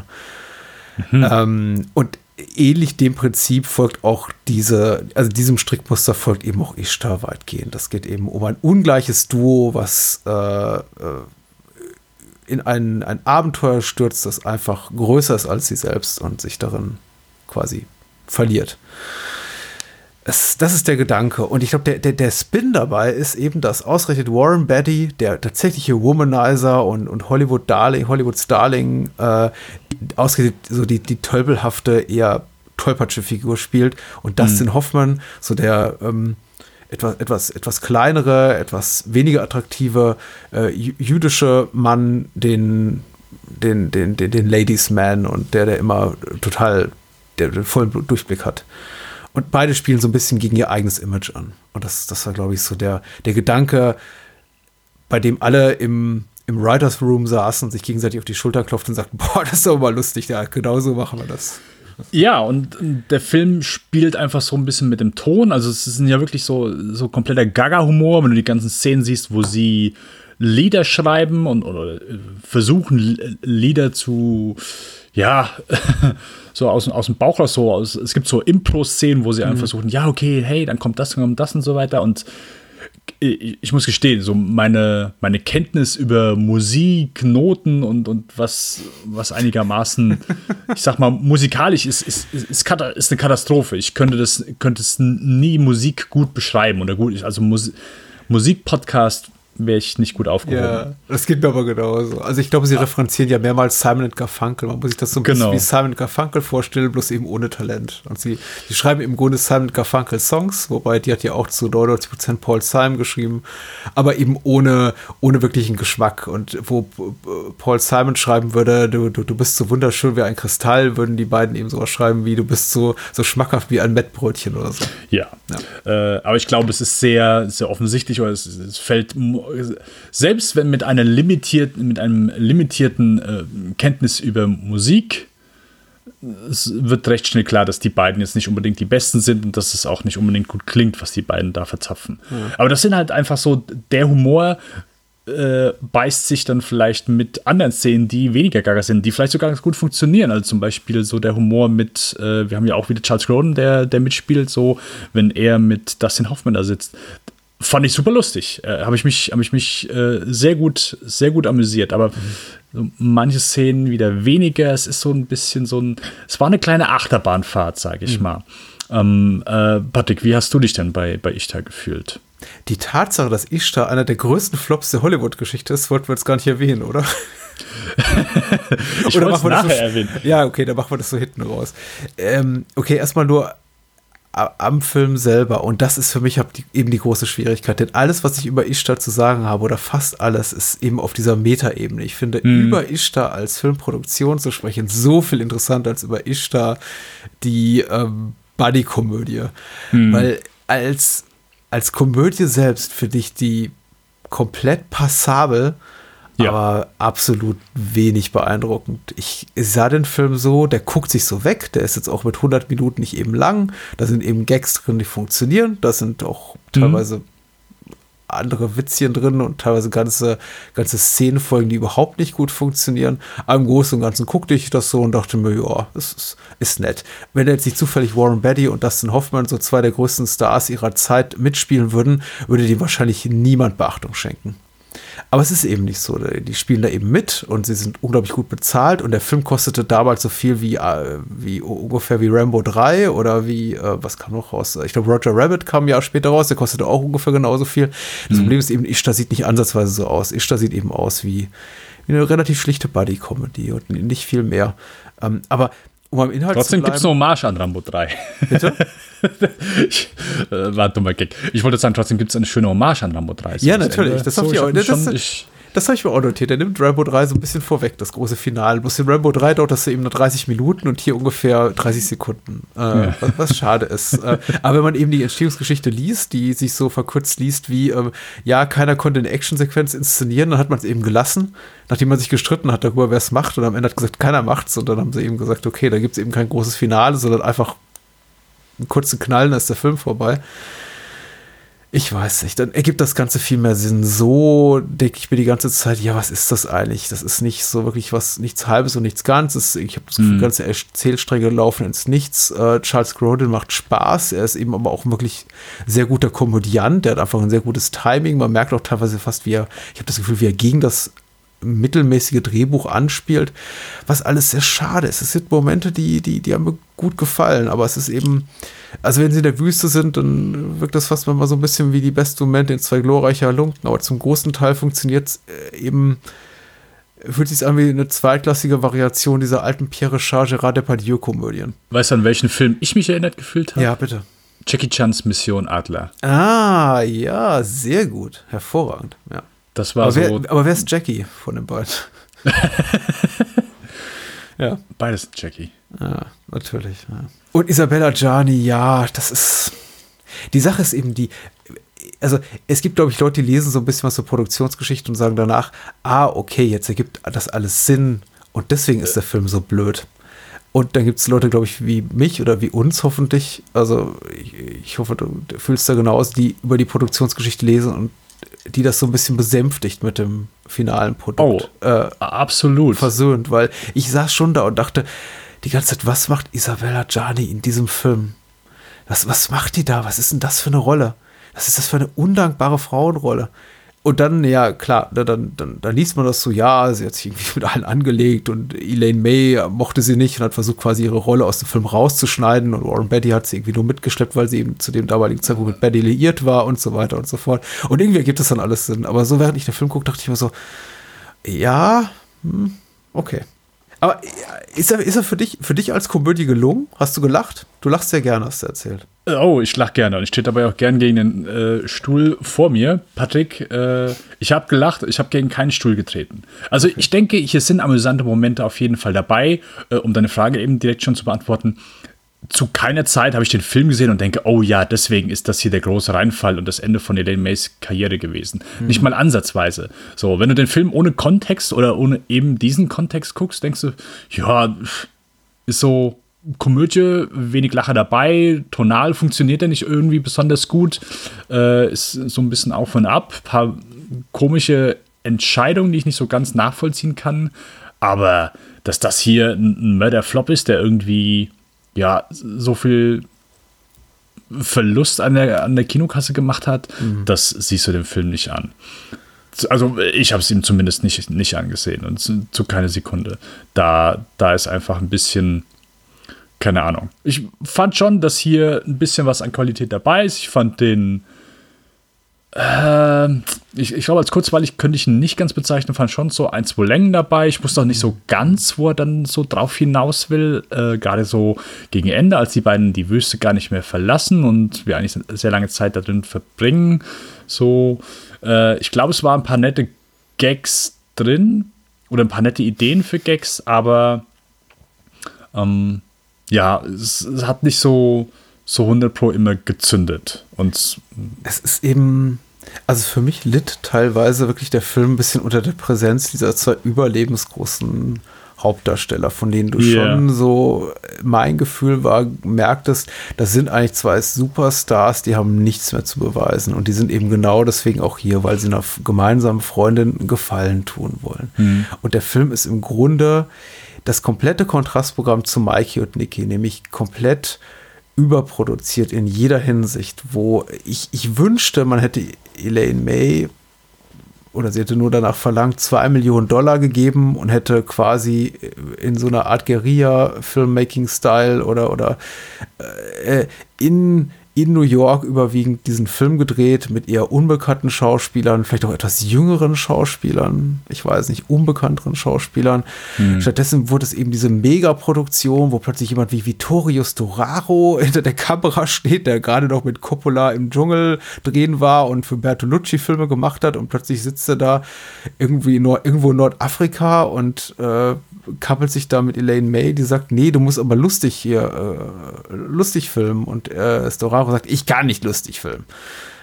Mhm. Ähm, und ähnlich dem Prinzip folgt auch diese, also diesem Strickmuster folgt eben auch Ishtar weitgehend. Das geht eben um ein ungleiches Duo, was äh, äh, in ein, ein Abenteuer stürzt, das einfach größer ist als sie selbst und sich darin quasi verliert. Das, das ist der Gedanke. Und ich glaube, der, der, der Spin dabei ist eben, dass ausgerechnet Warren Betty, der tatsächliche Womanizer und, und Hollywood Darling, Hollywoods Darling, äh, ausgerechnet so die, die tölpelhafte, eher tollpatsche Figur spielt. Und Dustin mhm. Hoffmann, so der ähm, etwas, etwas, etwas kleinere, etwas weniger attraktive äh, jüdische Mann, den, den, den, den, den Ladies Man und der, der immer total der den vollen Durchblick hat. Und beide spielen so ein bisschen gegen ihr eigenes Image an. Und das, das war, glaube ich, so der, der Gedanke, bei dem alle im, im Writers Room saßen und sich gegenseitig auf die Schulter klopften und sagten, boah, das ist doch mal lustig, ja, genau so machen wir das. Ja, und der Film spielt einfach so ein bisschen mit dem Ton. Also es ist ja wirklich so, so kompletter Gaga-Humor, wenn du die ganzen Szenen siehst, wo sie Lieder schreiben und oder versuchen, Lieder zu, ja, so aus, aus dem Bauch raus, so aus, es gibt so Impro-Szenen, wo sie mhm. einfach versuchen, ja, okay, hey, dann kommt das, dann kommt das und so weiter. Und ich, muss gestehen, so meine, meine Kenntnis über Musik, Noten und, und was, was einigermaßen, ich sag mal, musikalisch ist, ist, ist, ist, ist eine Katastrophe. Ich könnte das, könnte es nie Musik gut beschreiben oder gut, also Mus Musikpodcast wäre ich nicht gut aufgehoben. Ja, das geht mir aber genauso. Also ich glaube, sie referenzieren ja mehrmals Simon Garfunkel. Man muss sich das so ein Genau. bisschen wie Simon Garfunkel vorstellen, bloß eben ohne Talent. Und sie, sie schreiben im Grunde Simon Garfunkel Songs, wobei die hat ja auch zu 99% Paul Simon geschrieben, aber eben ohne, ohne wirklichen Geschmack. Und wo äh, Paul Simon schreiben würde, du, du, du bist so wunderschön wie ein Kristall, würden die beiden eben sowas schreiben wie, du bist so, so schmackhaft wie ein Mettbrötchen oder so. Ja. Äh, aber ich glaube, es ist sehr, sehr offensichtlich, oder es, es fällt, selbst wenn mit einer limitierten, mit einem limitierten äh, Kenntnis über Musik, es wird recht schnell klar, dass die beiden jetzt nicht unbedingt die Besten sind und dass es auch nicht unbedingt gut klingt, was die beiden da verzapfen. Aber das sind halt einfach so, der Humor äh, beißt sich dann vielleicht mit anderen Szenen, die weniger gaga sind, die vielleicht sogar ganz gut funktionieren. Also zum Beispiel so der Humor mit, äh, wir haben ja auch wieder Charles Grodin, der, der mitspielt, so, wenn er mit Dustin Hoffman da sitzt. Fand ich super lustig. Äh, Habe ich mich, hab ich mich äh, sehr gut, sehr gut amüsiert. Aber so manche Szenen wieder weniger. Es ist so ein bisschen so ein. Es war eine kleine Achterbahnfahrt, sage ich mal. Ähm, äh, Patrick, wie hast du dich denn bei, bei Ishtar gefühlt? Die Tatsache, dass Ishtar einer der größten Flops der Hollywood-Geschichte ist, wollten wir jetzt gar nicht erwähnen, oder? Ich Oder machen wir das nachher so, erwähnen. Ja, okay, dann machen wir das so hinten raus. Ähm, okay, erstmal nur am Film selber. Und das ist für mich eben die große Schwierigkeit. Denn alles, was ich über Ishtar zu sagen habe, oder fast alles, ist eben auf dieser Metaebene. Ich finde, über Ishtar als Filmproduktion zu sprechen, so viel interessanter als über Ishtar die ähm, Buddy-Komödie. Weil als, als Komödie selbst finde ich die komplett passabel, Ja. aber absolut wenig beeindruckend. Ich sah den Film so, der guckt sich so weg, der ist jetzt auch mit 100 Minuten nicht eben lang, da sind eben Gags drin, die funktionieren, da sind auch teilweise andere Witzchen drin und teilweise ganze, ganze Szenenfolgen, die überhaupt nicht gut funktionieren. Aber im Großen und Ganzen guckte ich das so und dachte mir, ja, das ist, ist nett. Wenn jetzt nicht zufällig Warren Beatty und Dustin Hoffman, so zwei der größten Stars ihrer Zeit, mitspielen würden, würde dem wahrscheinlich niemand Beachtung schenken. Aber es ist eben nicht so. Die spielen da eben mit und sie sind unglaublich gut bezahlt und der Film kostete damals so viel wie, äh, wie ungefähr wie Rambo 3 oder wie, äh, was kam noch raus? Ich glaube, Roger Rabbit kam ein Jahr später raus, der kostete auch ungefähr genauso viel. Das Problem ist eben, Ishtar sieht nicht ansatzweise so aus. Ishtar sieht eben aus wie, wie eine relativ schlichte Buddy-Comedy und nicht viel mehr. Ähm, aber um am Inhalt Trotzdem gibt es eine Hommage an Rambo 3. Bitte? ich, äh, war ein dummer Gag. Ich wollte sagen, trotzdem gibt es eine schöne Hommage an Rambo 3. So Ja, das natürlich. Ende. Das so, ich das- schon, ich, Das habe ich mir auch notiert. Der nimmt Rambo 3 so ein bisschen vorweg, das große Finale. Bloß in Rambo 3 dauert das eben nur 30 Minuten und hier ungefähr 30 Sekunden. Äh, was, was schade ist. äh, aber wenn man eben die Entstehungsgeschichte liest, die sich so verkürzt liest wie, ähm, ja, keiner konnte eine Actionsequenz inszenieren, dann hat man es eben gelassen, nachdem man sich gestritten hat darüber, wer es macht. Und am Ende hat gesagt, keiner macht's. Und dann haben sie eben gesagt, okay, da gibt es eben kein großes Finale, sondern einfach einen kurzen Knall, dann ist der Film vorbei. Ich weiß nicht, dann ergibt das Ganze viel mehr Sinn. So denke ich mir die ganze Zeit, ja, was ist das eigentlich? Das ist nicht so wirklich was, nichts Halbes und nichts Ganzes. Ich habe das Gefühl, die ganze Erzählstränge laufen ins Nichts. Äh, Charles Grodin macht Spaß. Er ist eben aber auch wirklich sehr guter Komödiant. Der hat einfach ein sehr gutes Timing. Man merkt auch teilweise fast, wie er, ich habe das Gefühl, wie er gegen das mittelmäßige Drehbuch anspielt, was alles sehr schade ist. Es sind Momente, die, die, die haben mir gut gefallen, aber es ist eben, also wenn sie in der Wüste sind, dann wirkt das fast mal so ein bisschen wie die besten Momente in zwei glorreicher Lunken, aber zum großen Teil funktioniert es äh, eben, fühlt sich an wie eine zweitklassige Variation dieser alten Pierre Richard Gérard Depardieu-Komödien. weißt du, an welchen Film ich mich erinnert gefühlt habe? Ja, bitte. Jackie Chans Mission Adler. Ah, ja, sehr gut. Hervorragend, ja. Das war Aber wer, so aber wer ist Jackie von den beiden? ja. beides Jackie. Ja, natürlich. Ja. Und Isabella Gianni, ja, das ist. Die Sache ist eben die. Also, es gibt, glaube ich, Leute, die lesen so ein bisschen was zur Produktionsgeschichte und sagen danach, ah, okay, jetzt ergibt das alles Sinn und deswegen ist der Film so blöd. Und dann gibt es Leute, glaube ich, wie mich oder wie uns hoffentlich, also ich, ich hoffe, du fühlst da genau aus, die über die Produktionsgeschichte lesen und die das so ein bisschen besänftigt mit dem finalen Produkt. Oh, äh, absolut. versöhnt, weil ich saß schon da und dachte die ganze Zeit, was macht Isabella Gianni in diesem Film? Was, was macht die da? Was ist denn das für eine Rolle? Was ist das für eine undankbare Frauenrolle? Und dann, ja, klar, dann, dann, dann liest man das so, ja, sie hat sich irgendwie mit allen angelegt und Elaine May mochte sie nicht und hat versucht, quasi ihre Rolle aus dem Film rauszuschneiden und Warren Betty hat sie irgendwie nur mitgeschleppt, weil sie eben zu dem damaligen Zeitpunkt mit Betty liiert war und so weiter und so fort. Und irgendwie ergibt das dann alles Sinn. Aber so, während ich den Film gucke, dachte ich mir so, ja, hm, okay. Aber ist er, ist er für, dich, für dich als Komödie gelungen? Hast du gelacht? Du lachst sehr gerne, hast du erzählt. Oh, ich lach gerne und ich stehe dabei auch gern gegen den äh, Stuhl vor mir. Patrick, äh, ich habe gelacht, ich habe gegen keinen Stuhl getreten. Also okay. ich denke, hier sind amüsante Momente auf jeden Fall dabei, äh, um deine Frage eben direkt schon zu beantworten zu keiner Zeit habe ich den Film gesehen und denke, oh ja, deswegen ist das hier der große Reinfall und das Ende von Elaine Mays Karriere gewesen. Mhm. Nicht mal ansatzweise. So, wenn du den Film ohne Kontext oder ohne eben diesen Kontext guckst, denkst du, ja, ist so Komödie, wenig Lacher dabei, tonal funktioniert er nicht irgendwie besonders gut, äh, ist so ein bisschen auf und ab, paar komische Entscheidungen, die ich nicht so ganz nachvollziehen kann, aber dass das hier ein Mörderflop ist, der irgendwie ja, so viel Verlust an der, an der Kinokasse gemacht hat, mhm. das siehst du dem Film nicht an. Also ich habe es ihm zumindest nicht, nicht angesehen und zu, zu keine Sekunde. Da, da ist einfach ein bisschen, keine Ahnung. Ich fand schon, dass hier ein bisschen was an Qualität dabei ist. Ich fand den, äh, ich, ich glaube, als kurzweilig könnte ich ihn nicht ganz bezeichnen, fand schon so ein, zwei Längen dabei. Ich wusste auch nicht so ganz, wo er dann so drauf hinaus will. Äh, gerade so gegen Ende, als die beiden die Wüste gar nicht mehr verlassen und wir eigentlich sehr lange Zeit da drin verbringen. So, äh, ich glaube, es waren ein paar nette Gags drin oder ein paar nette Ideen für Gags, aber ähm, ja, es, es hat nicht so so 100 Pro immer gezündet. Und es ist eben, also für mich litt teilweise wirklich der Film ein bisschen unter der Präsenz dieser zwei überlebensgroßen Hauptdarsteller, von denen du yeah. schon so, mein Gefühl war, merktest, das sind eigentlich zwei Superstars, die haben nichts mehr zu beweisen. Und die sind eben genau deswegen auch hier, weil sie einer gemeinsamen Freundin Gefallen tun wollen. Mhm. Und der Film ist im Grunde das komplette Kontrastprogramm zu Mikey und Nicky, nämlich komplett überproduziert in jeder Hinsicht, wo ich, ich wünschte, man hätte Elaine May oder sie hätte nur danach verlangt, zwei Millionen Dollar gegeben und hätte quasi in so einer Art Guerilla-Filmmaking-Style oder, oder äh, in in New York überwiegend diesen Film gedreht mit eher unbekannten Schauspielern, vielleicht auch etwas jüngeren Schauspielern, ich weiß nicht, unbekannteren Schauspielern. Mhm. Stattdessen wurde es eben diese Megaproduktion, wo plötzlich jemand wie Vittorio Storaro hinter der Kamera steht, der gerade noch mit Coppola im Dschungel drehen war und für Bertolucci Filme gemacht hat und plötzlich sitzt er da irgendwie in, irgendwo in Nordafrika und äh, kappelt sich da mit Elaine May, die sagt, nee, du musst aber lustig hier, äh, lustig filmen. Und äh, Storaro sagt, ich kann nicht lustig filmen.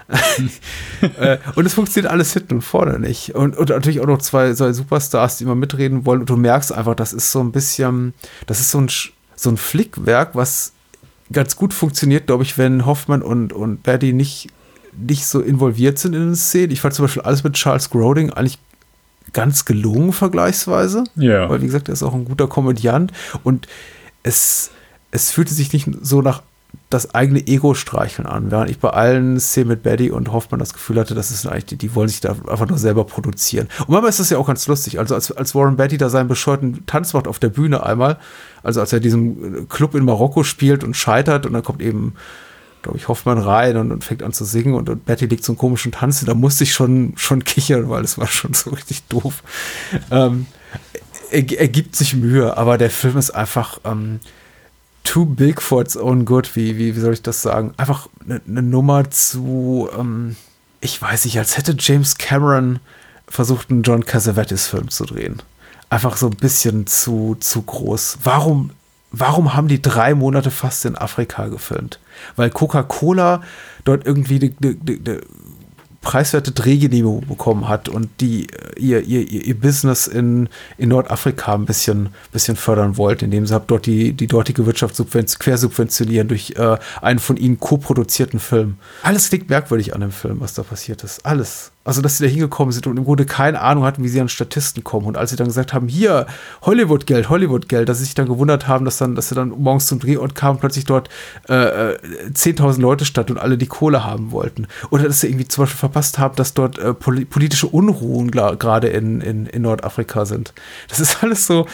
äh, und es funktioniert alles hinten und vorne nicht. Und, und natürlich auch noch zwei, zwei Superstars, die immer mitreden wollen. Und du merkst einfach, das ist so ein bisschen, das ist so ein, so ein Flickwerk, was ganz gut funktioniert, glaube ich, wenn Hoffmann und, und Betty nicht, nicht so involviert sind in den Szenen. Ich fand zum Beispiel alles mit Charles Groding eigentlich ganz gelungen vergleichsweise. Ja. Weil, wie gesagt, er ist auch ein guter Komödiant und es, es fühlte sich nicht so nach das eigene Ego streicheln an, während ich bei allen Szenen mit Betty und Hoffmann das Gefühl hatte, das ist eigentlich, die, die wollen sich da einfach nur selber produzieren. Und manchmal ist das ja auch ganz lustig. Also als, als Warren Betty da seinen bescheuerten Tanz macht auf der Bühne einmal, also als er diesem Club in Marokko spielt und scheitert und dann kommt eben glaube ich, Hoffmann rein und, und, fängt an zu singen und, und Betty legt so einen komischen Tanz. Da musste ich schon, schon kichern, weil es war schon so richtig doof. Ähm, er, er, gibt sich Mühe, aber der Film ist einfach ähm, too big for its own good. Wie, wie, wie soll ich das sagen? Einfach eine ne Nummer zu, ähm, ich weiß nicht, als hätte James Cameron versucht, einen John Cassavetes-Film zu drehen. Einfach so ein bisschen zu, zu groß. Warum warum haben die drei Monate fast in Afrika gefilmt? Weil Coca-Cola dort irgendwie die, die, die preiswerte Drehgenehmigung bekommen hat und die äh, ihr, ihr, ihr Business in, in Nordafrika ein bisschen, bisschen fördern wollte, indem sie dort die, die dortige Wirtschaft quersubventionieren durch äh, einen von ihnen co-produzierten Film. Alles klingt merkwürdig an dem Film, was da passiert ist. Alles. Also, dass sie da hingekommen sind und im Grunde keine Ahnung hatten, wie sie an Statisten kommen. Und als sie dann gesagt haben, hier, Hollywood-Geld, Hollywood-Geld, dass sie sich dann gewundert haben, dass dann, dass sie dann morgens zum Drehort kamen, plötzlich dort äh, äh, 10.000 Leute statt und alle die Kohle haben wollten. Oder dass sie irgendwie zum Beispiel verpasst haben, dass dort äh, poli politische Unruhen gerade in, in, in Nordafrika sind. Das ist alles so,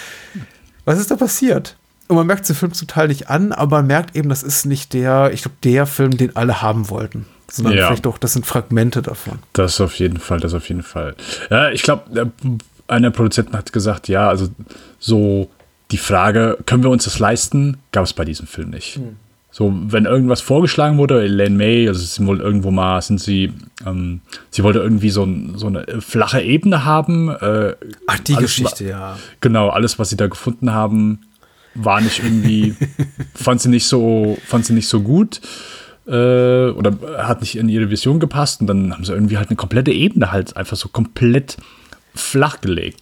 was ist da passiert? Und man merkt den Film zum Teil nicht an, aber man merkt eben, das ist nicht der, ich glaube, der Film, den alle haben wollten sondern ja. vielleicht auch, das sind Fragmente davon. Das auf jeden Fall, das auf jeden Fall. Ja, ich glaube, einer Produzenten hat gesagt, ja, also so die Frage, können wir uns das leisten, gab es bei diesem Film nicht. Hm. So, wenn irgendwas vorgeschlagen wurde, Elaine May, also sie wohl irgendwo mal, sind sie, ähm, sie wollte irgendwie so, so, eine flache Ebene haben. Äh, Ach, die Geschichte, ja. Genau, alles, was sie da gefunden haben, war nicht irgendwie, fand sie nicht so, fand sie nicht so gut äh, oder hat nicht in ihre Vision gepasst und dann haben sie irgendwie halt eine komplette Ebene halt einfach so komplett flach gelegt.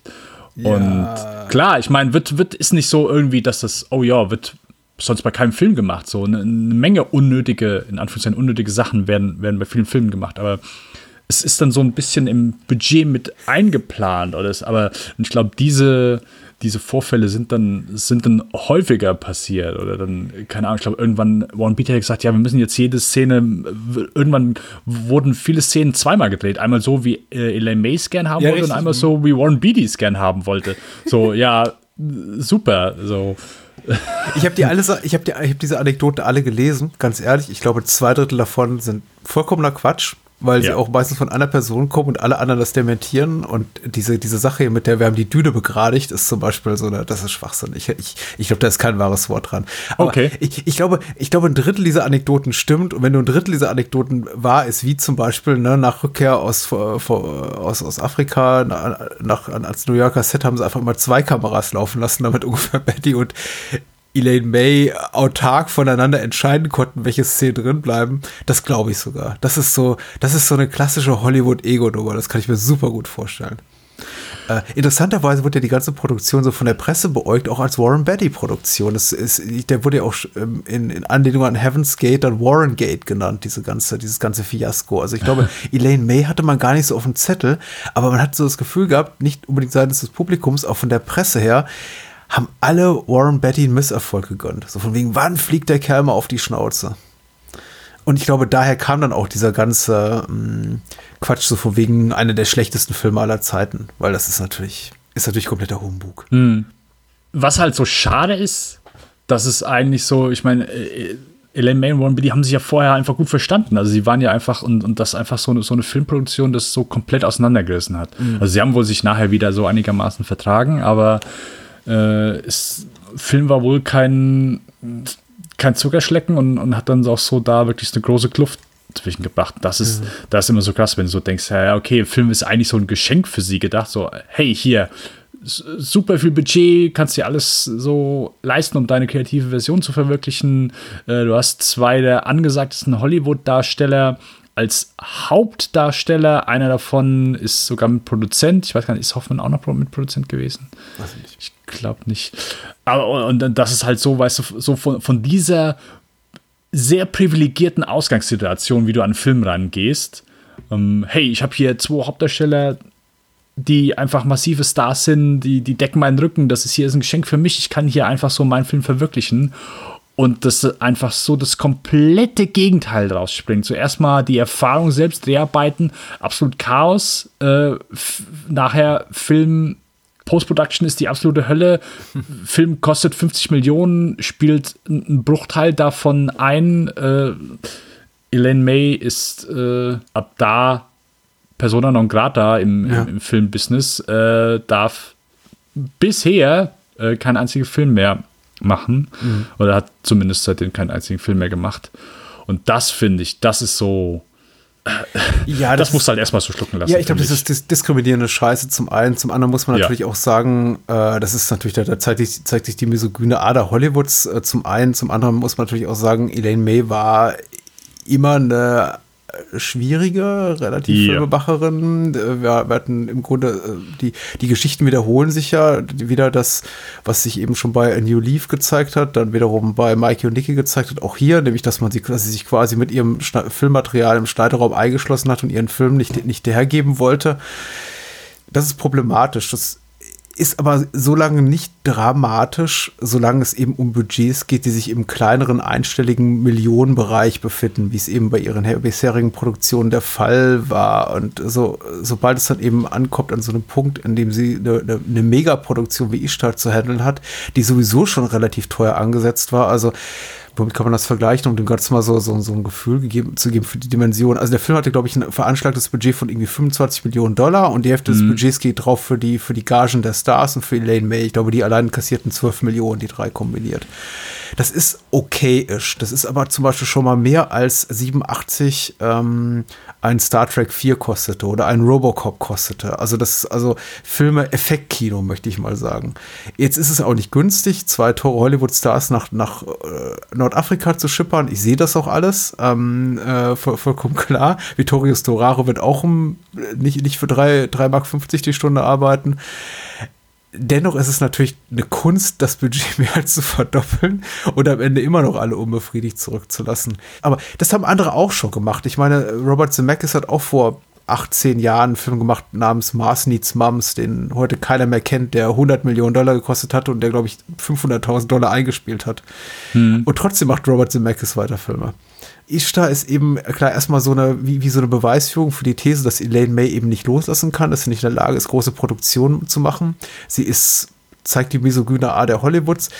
Ja. Und klar, ich meine, wird, wird ist nicht so irgendwie, dass das, oh ja, wird sonst bei keinem Film gemacht. So eine, eine Menge unnötige, in Anführungszeichen unnötige Sachen werden, werden bei vielen Filmen gemacht, aber es ist dann so ein bisschen im Budget mit eingeplant. Oder es, aber ich glaube, diese, diese Vorfälle sind dann, sind dann häufiger passiert oder dann, keine Ahnung, ich glaube, irgendwann, Warren Beatty hat gesagt, ja, wir müssen jetzt jede Szene, irgendwann wurden viele Szenen zweimal gedreht. Einmal so, wie äh, Elaine May es gern haben ja, wollte richtig. und einmal so, wie Warren Beatty es gern haben wollte. So, ja, super, so. Ich habe die alle, ich habe die, ich habe diese Anekdote alle gelesen, ganz ehrlich. Ich glaube, zwei Drittel davon sind vollkommener Quatsch weil ja. sie auch meistens von einer Person kommen und alle anderen das dementieren. Und diese, diese Sache hier mit der, wir haben die Düne begradigt, ist zum Beispiel so eine, das ist Schwachsinn. Ich, ich, ich glaube, da ist kein wahres Wort dran. Aber okay. ich, ich, glaube, ich glaube, ein Drittel dieser Anekdoten stimmt. Und wenn du ein Drittel dieser Anekdoten wahr ist, wie zum Beispiel ne, nach Rückkehr aus, aus, aus Afrika, nach, als New Yorker Set haben sie einfach mal zwei Kameras laufen lassen, damit ungefähr Betty und Elaine May autark voneinander entscheiden konnten, welche Szenen drin bleiben, das glaube ich sogar. Das ist so, das ist so eine klassische Hollywood-Ego-Nummer. Das kann ich mir super gut vorstellen. Äh, interessanterweise wurde ja die ganze Produktion so von der Presse beäugt, auch als Warren Betty-Produktion. Der wurde ja auch ähm, in, in, Anlehnung an Heaven's Gate dann Warren Gate genannt, diese ganze, dieses ganze Fiasko. Also ich glaube, Elaine May hatte man gar nicht so auf dem Zettel, aber man hat so das Gefühl gehabt, nicht unbedingt seitens des Publikums, auch von der Presse her, haben alle Warren Betty einen Misserfolg gegönnt. So von wegen, wann fliegt der Kerl mal auf die Schnauze? Und ich glaube, daher kam dann auch dieser ganze mh, mm, Quatsch, so von wegen einer der schlechtesten Filme aller Zeiten, weil das ist natürlich, ist natürlich kompletter Humbug. Hm. Was halt so schade ist, dass es eigentlich so, ich meine, äh, Elaine May und Warren Beatty haben sich ja vorher einfach gut verstanden. Also sie waren ja einfach und, und das einfach so eine, so eine Filmproduktion, das so komplett auseinandergerissen hat. Mhm. Also sie haben wohl sich nachher wieder so einigermaßen vertragen, aber äh, ist, Film war wohl kein, kein Zuckerschlecken und, und hat dann auch so da wirklich eine große Kluft zwischen gebracht. Das ist, mhm. das ist immer so krass, wenn du so denkst, ja, okay, Film ist eigentlich so ein Geschenk für sie gedacht, so, hey, hier, super viel Budget, kannst dir alles so leisten, um deine kreative Version zu verwirklichen. Äh, du hast zwei der angesagtesten Hollywood-Darsteller als Hauptdarsteller. Einer davon ist sogar mit Produzent. Ich weiß gar nicht, ist Hoffmann auch noch mit Produzent gewesen? Ich glaube nicht. Aber und das ist halt so, weißt du, so von, von dieser sehr privilegierten Ausgangssituation, wie du an einen Film rangehst. Ähm, hey, ich habe hier zwei Hauptdarsteller, die einfach massive Stars sind, die, die decken meinen Rücken. Das ist hier ist ein Geschenk für mich. Ich kann hier einfach so meinen Film verwirklichen. Und das einfach so das komplette Gegenteil draus springt. Zuerst mal die Erfahrung selbst, Dreharbeiten, absolut Chaos. Äh, nachher Film, Post-Production ist die absolute Hölle. Film kostet 50 Millionen, spielt einen Bruchteil davon ein. Äh, Elaine May ist äh, ab da Persona non grata im, ja. im, Filmbusiness, äh, darf bisher äh, keinen einzigen Film mehr machen. Mhm. Oder hat zumindest seitdem keinen einzigen Film mehr gemacht. Und das finde ich, das ist so. Ja, das, das musst du halt erstmal so schlucken lassen. Ja, ich glaube, das ist diskriminierende Scheiße zum einen. Zum anderen muss man natürlich ja. auch sagen, äh, das ist natürlich, da, da zeigt, sich, zeigt sich die misogyne Ader Hollywoods äh, zum einen. Zum anderen muss man natürlich auch sagen, Elaine May war immer eine schwierige, relativ Ja. Äh, Wir, hatten im Grunde, äh, die, die Geschichten wiederholen sich ja. Wieder das, was sich eben schon bei A New Leaf gezeigt hat, dann wiederum bei Mikey und Nicky gezeigt hat, auch hier, nämlich, dass man sie, dass sie sich quasi mit ihrem Schna- Filmmaterial im Schneiderraum eingeschlossen hat und ihren Film nicht, nicht hergeben wollte. Das ist problematisch. Das ist aber so lange nicht dramatisch, solange es eben um Budgets geht, die sich im kleineren einstelligen Millionenbereich befinden, wie es eben bei ihren her- bisherigen Produktionen der Fall war. Und so, sobald es dann eben ankommt an so einem Punkt, in dem sie eine, eine, eine Megaproduktion wie Ishtar zu handeln hat, die sowieso schon relativ teuer angesetzt war, also womit kann man das vergleichen, um dem Ganzen mal so, so, so ein Gefühl gegeben, zu geben für die Dimension. Also der Film hatte, glaube ich, ein veranschlagtes Budget von irgendwie 25 Millionen Dollar und die Hälfte des Budgets geht drauf für die, für die Gagen der Stars und für Elaine May. Ich glaube, die allein kassierten 12 Millionen, die drei kombiniert. Das ist okay-ish. Das ist aber zum Beispiel schon mal mehr als 87 ähm, ein Star Trek 4 kostete oder ein Robocop kostete. Also das ist also Filme Effektkino, möchte ich mal sagen. Jetzt ist es auch nicht günstig, zwei teure Hollywood-Stars nach, nach äh, Nordafrika zu schippern. Ich sehe das auch alles. Ähm, äh, voll, vollkommen klar. Vittorio Storaro wird auch um, nicht, nicht für 3, 3 Mark 50 die Stunde arbeiten. Dennoch ist es natürlich eine Kunst, das Budget mehr als zu verdoppeln und am Ende immer noch alle unbefriedigt zurückzulassen. Aber das haben andere auch schon gemacht. Ich meine, Robert Zemeckis hat auch vor 18 Jahren einen Film gemacht namens Mars Needs Mums, den heute keiner mehr kennt, der 100 Millionen Dollar gekostet hat und der, glaube ich, 500.000 Dollar eingespielt hat. Und trotzdem macht Robert Zemeckis weiter Filme. Ishtar ist eben, klar, erstmal so eine, wie, wie so eine Beweisführung für die These, dass Elaine May eben nicht loslassen kann, dass sie nicht in der Lage ist, große Produktionen zu machen. Sie ist, zeigt die misogyne Art der Hollywoods.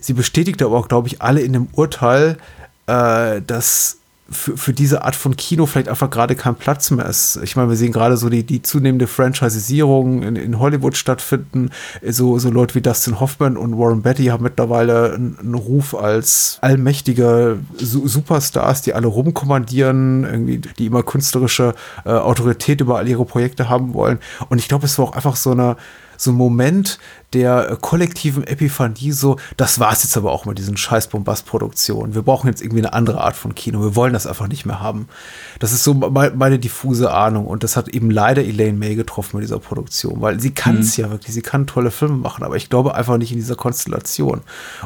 Sie bestätigt aber auch, glaube ich, alle in dem Urteil, äh, dass für, für diese Art von Kino vielleicht einfach gerade kein Platz mehr ist. Ich meine, wir sehen gerade so die, die zunehmende Franchisierung in, in Hollywood stattfinden. So, so Leute wie Dustin Hoffman und Warren Beatty haben mittlerweile einen, einen Ruf als allmächtige Su Superstars, die alle rumkommandieren, irgendwie, die immer künstlerische äh, Autorität über all ihre Projekte haben wollen. Und ich glaube, es war auch einfach so eine so ein Moment der äh, kollektiven Epiphanie, so, das war's jetzt aber auch mit diesen scheiß Bombastproduktionen. Wir brauchen jetzt irgendwie eine andere Art von Kino. Wir wollen das einfach nicht mehr haben. Das ist so me- meine diffuse Ahnung und das hat eben leider Elaine May getroffen mit dieser Produktion, weil sie kann es ja wirklich, sie kann tolle Filme machen, aber ich glaube einfach nicht in dieser Konstellation.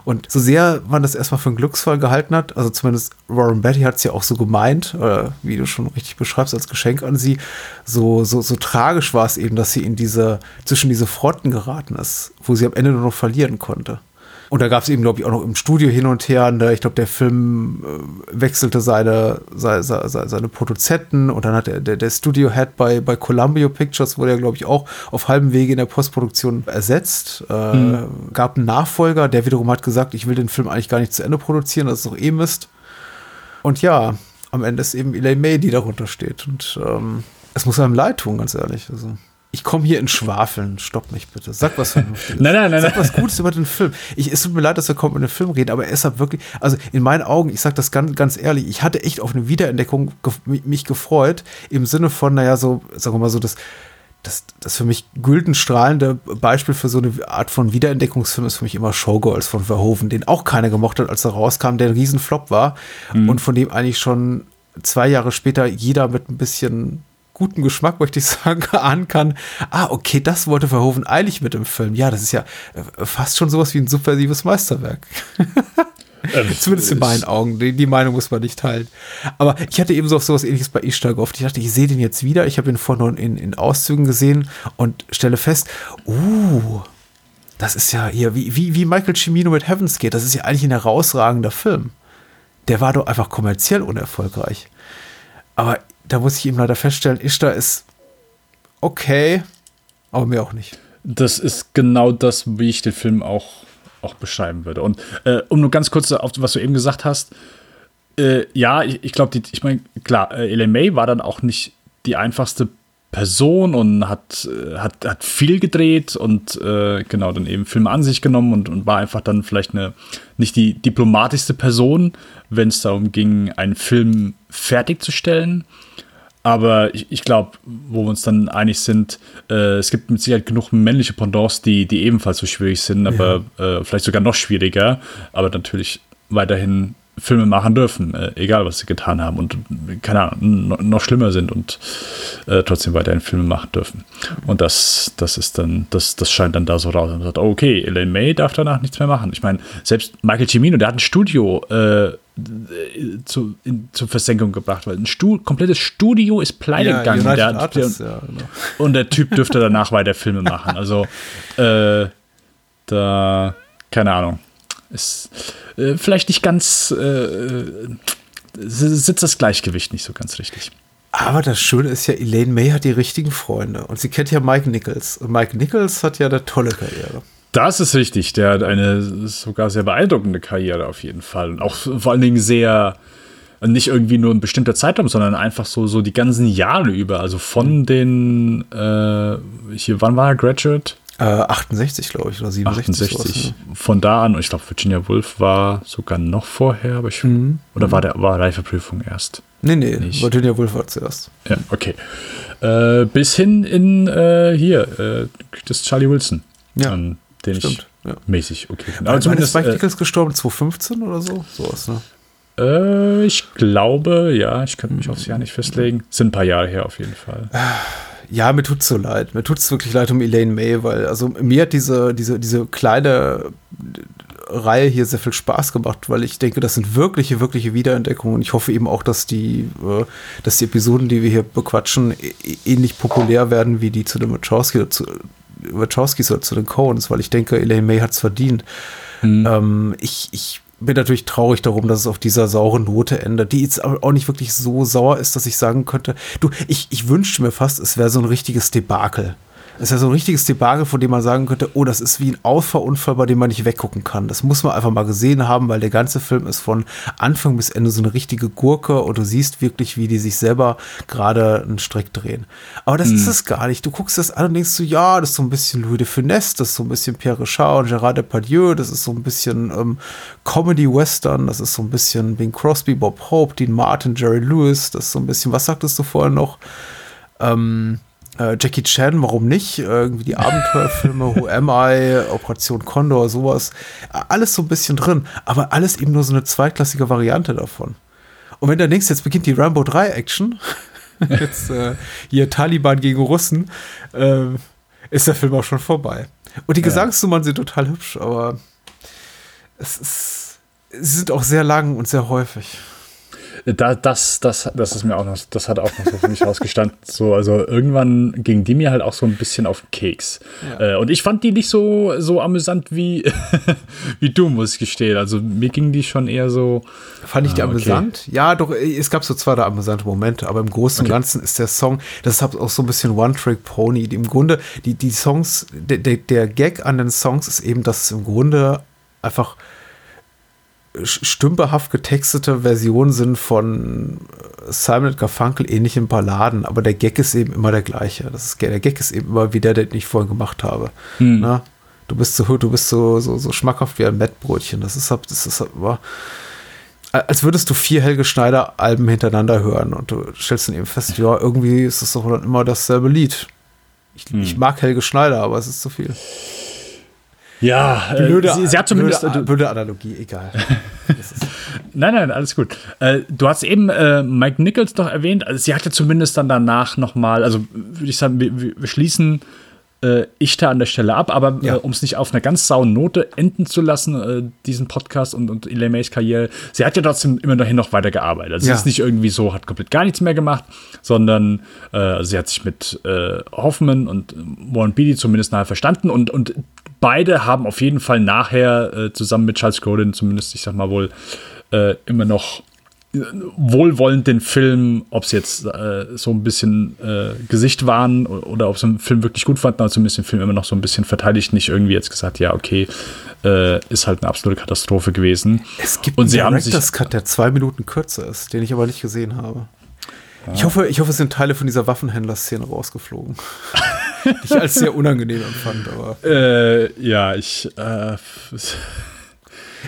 Und so sehr man das erstmal für einen Glücksfall gehalten hat, also zumindest Warren Betty hat es ja auch so gemeint, äh, wie du schon richtig beschreibst, als Geschenk an sie, so, so, so tragisch war es eben, dass sie in diese, zwischen diese Fronten geraten ist, wo sie am Ende nur noch verlieren konnte. Und da gab es eben, glaube ich, auch noch im Studio hin und her. Ne? Ich glaube, der Film äh, wechselte seine, seine, seine, seine Produzenten und dann hat der, der, der Studio-Head bei, bei Columbia Pictures wurde ja, glaube ich, auch auf halbem Wege in der Postproduktion ersetzt. Äh, Gab einen Nachfolger, der wiederum hat gesagt, ich will den Film eigentlich gar nicht zu Ende produzieren, das ist doch eh Mist. Und ja, am Ende ist eben Elaine May, die darunter steht. Und ähm, es muss einem leid tun, ganz ehrlich. Also, ich komme hier in Schwafeln. Stopp mich bitte. Sag was Vernünftiges. Nein, nein, nein, Sag was Gutes über den Film. Ich, es tut mir leid, dass wir kommen über den Film reden, aber er ist halt wirklich, also in meinen Augen, ich sag das ganz, ganz ehrlich, ich hatte echt auf eine Wiederentdeckung gef mich, gefreut, im Sinne von, naja, so, sagen wir mal so, das, das, das für mich güldenstrahlende Beispiel für so eine Art von Wiederentdeckungsfilm ist für mich immer Showgirls von Verhoeven, den auch keiner gemocht hat, als er rauskam, der ein Riesenflop war und von dem eigentlich schon zwei Jahre später jeder mit ein bisschen guten Geschmack, möchte ich sagen, ahnen kann, ah, okay, das wollte Verhoeven eilig mit dem Film. Ja, das ist ja äh, fast schon sowas wie ein subversives Meisterwerk. Zumindest in meinen Augen. Die, die Meinung muss man nicht teilen. Aber ich hatte eben so auf sowas ähnliches bei Ishtar gehofft. Ich dachte, ich sehe den jetzt wieder. Ich habe ihn vorhin in, in Auszügen gesehen und stelle fest, uh, das ist ja hier, wie, wie, wie Michael Cimino mit Heavens geht. Das ist ja eigentlich ein herausragender Film. Der war doch einfach kommerziell unerfolgreich. Aber da muss ich eben leider feststellen, Ishtar ist okay, aber mir auch nicht. Das ist genau das, wie ich den Film auch, auch beschreiben würde. Und äh, um nur ganz kurz auf was du eben gesagt hast, äh, ja, ich, ich glaube, ich meine, klar, äh, May war dann auch nicht die einfachste Person und hat, äh, hat, hat viel gedreht und äh, genau dann eben Filme an sich genommen und, und war einfach dann vielleicht eine nicht die diplomatischste Person, wenn es darum ging, einen Film fertigzustellen. Aber ich, ich glaube, wo wir uns dann einig sind, äh, es gibt mit Sicherheit genug männliche Pendants, die, die ebenfalls so schwierig sind, aber äh, vielleicht sogar noch schwieriger, aber natürlich weiterhin Filme machen dürfen, äh, egal was sie getan haben und keine Ahnung, no, noch schlimmer sind und äh, trotzdem weiterhin Filme machen dürfen. Und das, das ist dann, das, das scheint dann da so raus. Und sagt, okay, Elaine May darf danach nichts mehr machen. Ich meine, selbst Michael Cimino, der hat ein Studio äh, zu, in, zur Versenkung gebracht, weil ein Stu komplettes Studio ist pleite Ja, gegangen. Der, Artists, der, ja, genau. und der Typ dürfte danach weiter Filme machen. Also, äh, da, keine Ahnung. Ist äh, vielleicht nicht ganz, äh, sitzt das Gleichgewicht nicht so ganz richtig. Aber das Schöne ist ja, Elaine May hat die richtigen Freunde. Und sie kennt ja Mike Nichols. Und Mike Nichols hat ja eine tolle Karriere. Das ist richtig. Der hat eine sogar sehr beeindruckende Karriere auf jeden Fall. Und auch vor allen Dingen sehr, nicht irgendwie nur ein bestimmter Zeitraum, sondern einfach so, so die ganzen Jahre über. Also von den, äh, hier, wann war er Graduate? Äh, 68, glaube ich, oder 67. 68. sowas, Von da an, ich glaube, Virginia Woolf war sogar noch vorher, aber ich, oder war der war Reifeprüfung erst? ne? Nee, nee, Nicht. Virginia Woolf war zuerst. Ja, okay. Äh, bis hin in äh, hier, äh, das Charlie Wilson. Ja, an den stimmt, ich ja. mäßig okay. Aber Wann ist zumindest, Mike äh, gestorben? 2015 oder so? Sowas, ne? Äh, ich glaube, ja, ich könnte mich aufs Jahr nicht festlegen. Sind ein paar Jahre her auf jeden Fall. Ja, mir tut's so leid. Mir tut's wirklich leid um Elaine May, weil also mir hat diese, diese, diese kleine Reihe hier sehr viel Spaß gemacht, weil ich denke, das sind wirkliche, wirkliche Wiederentdeckungen. Und ich hoffe eben auch, dass die, äh, dass die Episoden, die wir hier bequatschen, ähnlich populär werden wie die zu den Wachowski zu, Wachowskis oder zu den Coens, weil ich denke, Elaine May hat's verdient. Ähm, ich, ich bin natürlich traurig darum, dass es auf dieser sauren Note endet, die jetzt auch nicht wirklich so sauer ist, dass ich sagen könnte, du, ich, ich wünschte mir fast, es wäre so ein richtiges Debakel. Es wäre so ein richtiges Debakel, von dem man sagen könnte, oh, das ist wie ein Auffahrunfall, bei dem man nicht weggucken kann. Das muss man einfach mal gesehen haben, weil der ganze Film ist von Anfang bis Ende so eine richtige Gurke und du siehst wirklich, wie die sich selber gerade einen Strick drehen. Aber das ist es gar nicht. Du guckst das an und denkst so, ja, das ist so ein bisschen Louis de Funès, das ist so ein bisschen Pierre Richard und Gérard Depardieu, das ist so ein bisschen ähm, Comedy-Western, das ist so ein bisschen Bing Crosby, Bob Hope, Dean Martin, Jerry Lewis, das ist so ein bisschen, was sagtest du vorher noch? Ähm, äh, Jackie Chan, warum nicht? Irgendwie die Abenteuerfilme, Who Am I, Operation Condor, sowas. Alles so ein bisschen drin, aber alles eben nur so eine zweitklassige Variante davon. Und wenn du denkst, jetzt beginnt die Rambo 3 Action, jetzt äh, hier Taliban gegen Russen, äh, ist der Film auch schon vorbei. Und die Gesangsnummern sind total hübsch, aber es ist, sie sind auch sehr lang und sehr häufig. Da, das, das, das ist mir auch noch, das hat auch noch so für mich rausgestanden. So, also irgendwann ging die mir halt auch so ein bisschen auf den Keks. Äh, und ich fand die nicht so, so amüsant wie, wie du, muss ich gestehen. Also mir ging die schon eher so. Fand ich die Ah, okay. amüsant? Ja, doch, es gab so zwei da amüsante Momente, aber im Großen und Ganzen ist der Song, das ist auch so ein bisschen One-Trick-Pony. Im Grunde, die, die Songs, der, der, der Gag an den Songs ist eben, dass es im Grunde einfach stümperhaft getextete Versionen sind von äh, Simon Garfunkel ähnlichen Balladen, aber der Gag ist eben immer der gleiche. Das ist, der Gag ist eben immer wie der, den ich vorhin gemacht habe. Na? Du bist so, du bist so, so, so schmackhaft wie ein Mettbrötchen. Das ist, halt- das ist halt immer, als würdest du vier Helge Schneider Alben hintereinander hören und du stellst dann eben fest, ja, irgendwie ist es doch dann immer dasselbe Lied. Ich, ich mag Helge Schneider, aber es ist zu viel. Ja, äh, sie, sie hat zumindest. blöde, du, blöde Analogie, egal. Nein, nein, alles gut. Äh, du hast eben äh, Mike Nichols doch erwähnt. Also sie hatte zumindest dann danach noch mal, also würde ich sagen, wir wir schließen äh, ich da an der Stelle ab, aber Ja. äh, um es nicht auf einer ganz sauen Note enden zu lassen, äh, diesen Podcast und, und Elaine Mays Karriere, sie hat ja trotzdem immerhin noch weiter gearbeitet. Also Ja. sie ist nicht irgendwie so, hat komplett gar nichts mehr gemacht, sondern äh, sie hat sich mit äh, Hoffman und Warren Beatty zumindest nachher verstanden und, und beide haben auf jeden Fall nachher zusammen mit Charles Grodin zumindest, ich sag mal wohl, immer noch wohlwollend den Film, ob es jetzt äh, so ein bisschen äh, Gesicht waren o- oder ob sie den Film wirklich gut fanden, aber zumindest den Film immer noch so ein bisschen verteidigt, nicht irgendwie jetzt gesagt, ja, okay, äh, ist halt eine absolute Katastrophe gewesen. Es gibt Und einen Director's Cut, der zwei Minuten kürzer ist, den ich aber nicht gesehen habe. Ich hoffe, ich hoffe, es sind Teile von dieser Waffenhändler-Szene rausgeflogen. die ich als sehr unangenehm empfand, aber äh, ja, ich äh,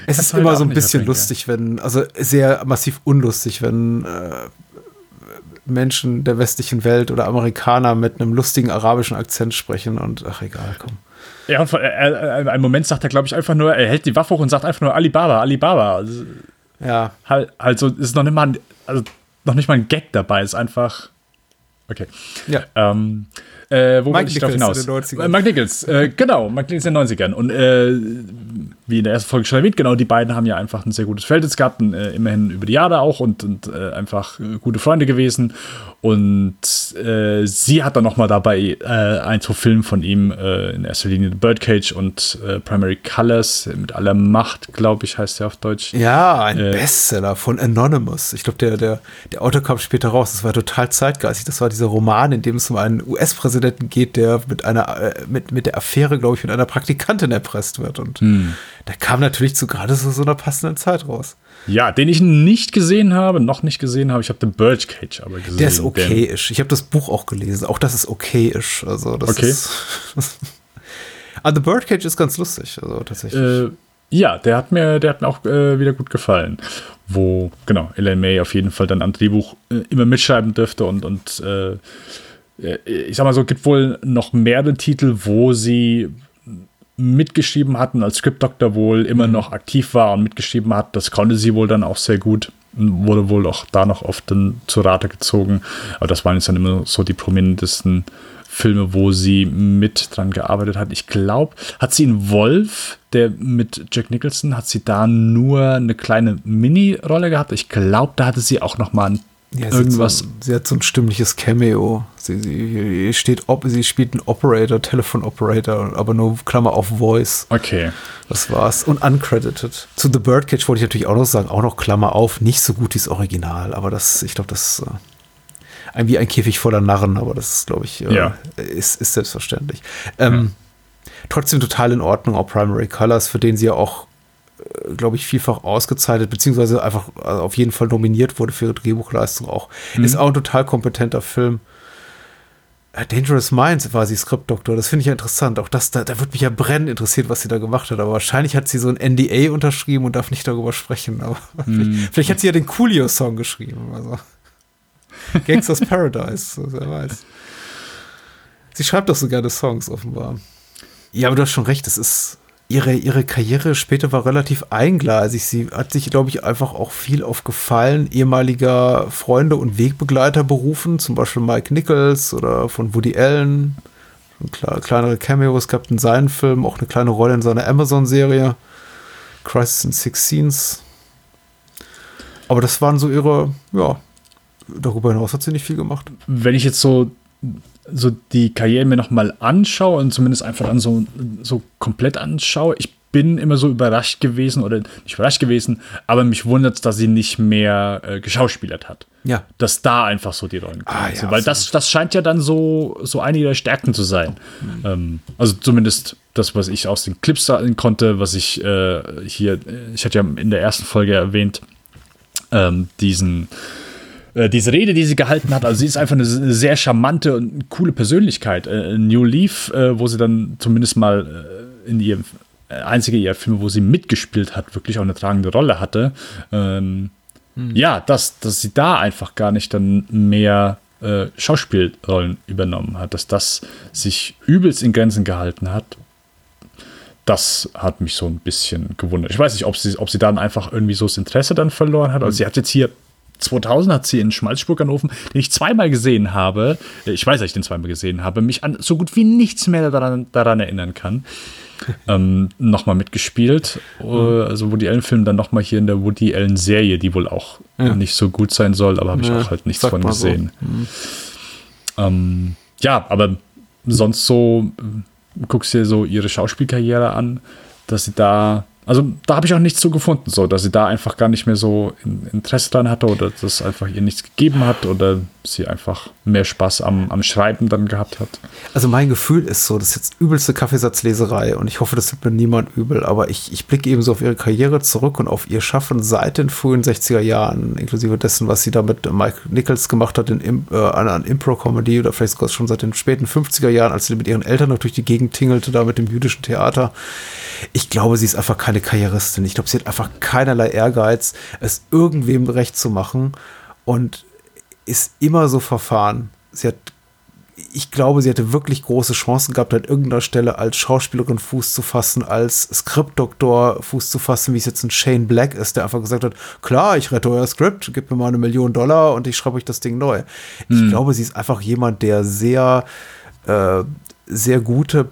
es ist immer so ein bisschen verbringen, lustig, wenn, also sehr massiv unlustig, wenn äh, Menschen der westlichen Welt oder Amerikaner mit einem lustigen arabischen Akzent sprechen und ach egal, komm. ja, und vor- äh, äh, einen Moment sagt er, glaube ich, einfach nur, er hält die Waffe hoch und sagt einfach nur Alibaba, Alibaba. Also, Ja. Halt, halt so, ist noch nicht mal ein, also noch nicht mal ein Gag dabei, ist einfach. Okay. Ja. Ähm, äh, wo Mike ich Nichols hinaus? in den 90ern. Äh, Mike Nichols, äh, genau, Mike Nichols in den 90ern. Und äh, wie in der ersten Folge schon erwähnt, genau, die beiden haben ja einfach ein sehr gutes Verhältnis gehabt, und, äh, immerhin über die Jahre auch und, und äh, einfach äh, gute Freunde gewesen. Und äh, sie hat dann nochmal dabei äh, ein, zwei Filme von ihm, äh, in erster Linie The Birdcage und Primary Colors mit aller Macht, glaube ich, heißt der auf Deutsch. Ja, ein Bestseller von Anonymous. Ich glaube, der, der, der Autor kam später raus. Das war total zeitgeistig. Das war dieser Roman, in dem es um einen US-Präsidenten geht, der mit einer, mit, mit der Affäre, glaube ich, mit einer Praktikantin erpresst wird. Und Hm. Der kam natürlich zu gerade so, so einer passenden Zeit raus. Ja, den ich nicht gesehen habe, noch nicht gesehen habe. Ich habe The Birdcage aber gesehen. Der ist okayisch. Ich habe das Buch auch gelesen. Auch das ist okayisch. Also, das Okay. ist. ah, The Birdcage ist ganz lustig. Also, tatsächlich. Äh, ja, der hat mir, der hat mir auch äh, wieder gut gefallen. Wo, genau, Elaine May auf jeden Fall dann am Drehbuch äh, immer mitschreiben dürfte und, und äh, äh, ich sag mal so, gibt wohl noch mehrere Titel, wo sie mitgeschrieben hatten, als Script-Doctor wohl immer noch aktiv war und mitgeschrieben hat. Das konnte sie wohl dann auch sehr gut. und Wurde wohl auch da noch oft dann zu Rate gezogen. Aber das waren jetzt dann immer so die prominentesten Filme, wo sie mit dran gearbeitet hat. Ich glaube, hat sie in Wolf, der mit Jack Nicholson, hat sie da nur eine kleine Mini-Rolle gehabt. Ich glaube, da hatte sie auch noch mal ein, Ja, sie irgendwas. Hat so, ein- sie hat so ein stimmliches Cameo. Sie, sie, steht, op, sie spielt einen Operator, Telefon-Operator, aber nur Klammer auf Voice. Okay. Das war's. Und uncredited. Zu The Birdcage wollte ich natürlich auch noch sagen, auch noch Klammer auf, nicht so gut wie das Original, aber das, ich glaube, das äh, ein wie ein Käfig voller Narren, aber das ist, glaube ich, äh, Ja. ist, ist selbstverständlich. Ähm, Trotzdem total in Ordnung, auch Primary Colors, für den sie ja auch, glaube ich, vielfach ausgezeichnet, beziehungsweise einfach äh, auf jeden Fall nominiert wurde für ihre Drehbuchleistung auch. Ist auch ein total kompetenter Film. Äh, Dangerous Minds war sie Skriptdoktor. Das finde ich ja interessant. Auch das, da, da wird mich ja brennend interessiert, was sie da gemacht hat. Aber wahrscheinlich hat sie so ein NDA unterschrieben und darf nicht darüber sprechen. Aber vielleicht, vielleicht hat sie ja den Coolio-Song geschrieben. Also. Gangsters Paradise, wer weiß. Sie schreibt doch so gerne Songs, offenbar. Ja, aber du hast schon recht. Es ist ihre, ihre Karriere später war relativ eingleisig. Sie hat sich, glaube ich, einfach auch viel auf Gefallen ehemaliger Freunde und Wegbegleiter berufen, zum Beispiel Mike Nichols oder von Woody Allen. Kleinere Cameos gehabt in seinen Filmen, auch eine kleine Rolle in seiner Amazon-Serie. Crisis in Six Scenes. Aber das waren so ihre, ja, darüber hinaus hat sie nicht viel gemacht. wenn ich jetzt so, so die Karriere mir nochmal anschaue und zumindest einfach dann so, so komplett anschaue, ich bin immer so überrascht gewesen oder nicht überrascht gewesen, aber mich wundert dass sie nicht mehr äh, geschauspielert hat. Ja. Dass da einfach so die Rollen Ah, ja, sind. Weil das, das scheint ja dann so, so eine der Stärken zu sein. Mhm. Ähm, also zumindest das, was ich aus den Clips sagen konnte, was ich äh, hier, äh, ich hatte ja in der ersten Folge erwähnt, ähm, diesen äh, diese Rede, die sie gehalten hat, also sie ist einfach eine sehr charmante und coole Persönlichkeit. Äh, New Leaf, äh, wo sie dann zumindest mal äh, in ihrem äh, einzige ihr Film, wo sie mitgespielt hat, wirklich auch eine tragende Rolle hatte. Ähm, Ja, dass, dass sie da einfach gar nicht dann mehr Schauspielrollen übernommen hat, dass das sich übelst in Grenzen gehalten hat. Das hat mich so ein bisschen gewundert. Ich weiß nicht, ob sie, ob sie dann einfach irgendwie so das Interesse dann verloren hat. Also sie hat jetzt hier 2000 hat sie in Schmalzburg angerufen, den ich zweimal gesehen habe. Ich weiß, dass ich den zweimal gesehen habe, mich an so gut wie nichts mehr daran, daran erinnern kann. ähm, nochmal mitgespielt. Äh, Also Woody Allen-Film dann nochmal hier in der Woody Allen-Serie, die wohl auch nicht so gut sein soll, aber habe ich Ja, auch halt nichts von mal so. gesehen. Ähm, ja, aber sonst so, äh, guckst dir so ihre Schauspielkarriere an, dass sie da, also da habe ich auch nichts zu gefunden, so, dass sie da einfach gar nicht mehr so in, Interesse dran hatte oder dass einfach ihr nichts gegeben hat oder sie einfach mehr Spaß am, am Schreiben dann gehabt hat. Also mein Gefühl ist so, das ist jetzt übelste Kaffeesatzleserei und ich hoffe, das wird mir niemand übel, aber ich, ich blicke eben so auf ihre Karriere zurück und auf ihr Schaffen seit den frühen 60er Jahren, inklusive dessen, was sie da mit Mike Nichols gemacht hat in, äh, an Impro-Comedy oder vielleicht sogar schon seit den späten 50er Jahren, als sie mit ihren Eltern noch durch die Gegend tingelte, da mit dem jüdischen Theater. Ich glaube, sie ist einfach keine Karrieristin. Ich glaube, sie hat einfach keinerlei Ehrgeiz, es irgendwem recht zu machen und ist immer so verfahren. Sie hat ich glaube, sie hätte wirklich große Chancen gehabt, an irgendeiner Stelle als Schauspielerin Fuß zu fassen, als Skriptdoktor Fuß zu fassen, wie es jetzt ein Shane Black ist, der einfach gesagt hat, klar, ich rette euer Skript, gib mir mal eine Million Dollar und ich schreibe euch das Ding neu. Ich glaube, sie ist einfach jemand, der sehr, äh, sehr gute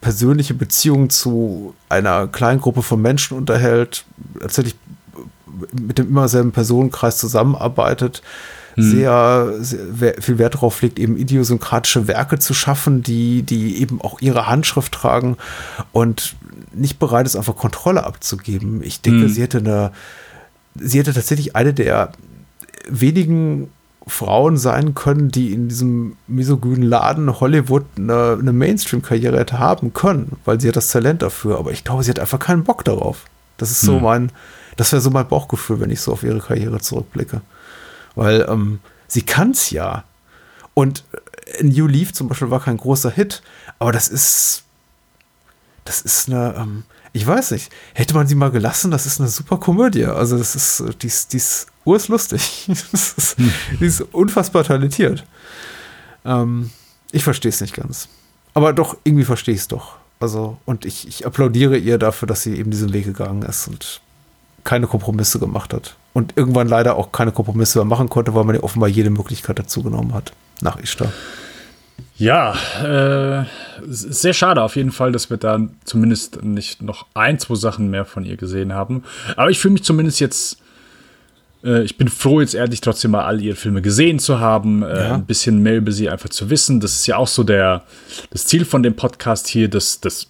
persönliche Beziehungen zu einer kleinen Gruppe von Menschen unterhält, tatsächlich mit dem immer selben Personenkreis zusammenarbeitet, sehr, sehr viel Wert darauf legt, eben idiosynkratische Werke zu schaffen, die, die eben auch ihre Handschrift tragen und nicht bereit ist, einfach Kontrolle abzugeben. Ich denke, Mhm. sie hätte eine, sie hätte tatsächlich eine der wenigen Frauen sein können, die in diesem misogynen Laden Hollywood eine, eine Mainstream-Karriere hätte haben können, weil sie hat das Talent dafür. Aber ich glaube, sie hat einfach keinen Bock darauf. Das ist so Hm. mein, das wäre so mein Bauchgefühl, wenn ich so auf ihre Karriere zurückblicke. Weil ähm, sie kann es ja. Und äh, New Leaf zum Beispiel war kein großer Hit, aber das ist, das ist eine, ähm, ich weiß nicht, hätte man sie mal gelassen, das ist eine super Komödie. Also das ist, die ist, die ist urslustig. Das ist, Die ist unfassbar talentiert. Ähm, ich verstehe es nicht ganz. Aber doch, irgendwie verstehe ich es doch. Also, und ich, ich applaudiere ihr dafür, dass sie eben diesen Weg gegangen ist und keine Kompromisse gemacht hat. Und irgendwann leider auch keine Kompromisse mehr machen konnte, weil man ja offenbar jede Möglichkeit dazu genommen hat. Nach Ishtar. Ja, äh, sehr schade auf jeden Fall, dass wir da zumindest nicht noch ein, zwei Sachen mehr von ihr gesehen haben. Aber ich fühle mich zumindest jetzt, äh, ich bin froh, jetzt ehrlich trotzdem mal all ihre Filme gesehen zu haben, äh, Ja. ein bisschen mehr über sie einfach zu wissen. Das ist ja auch so der, das Ziel von dem Podcast hier, dass das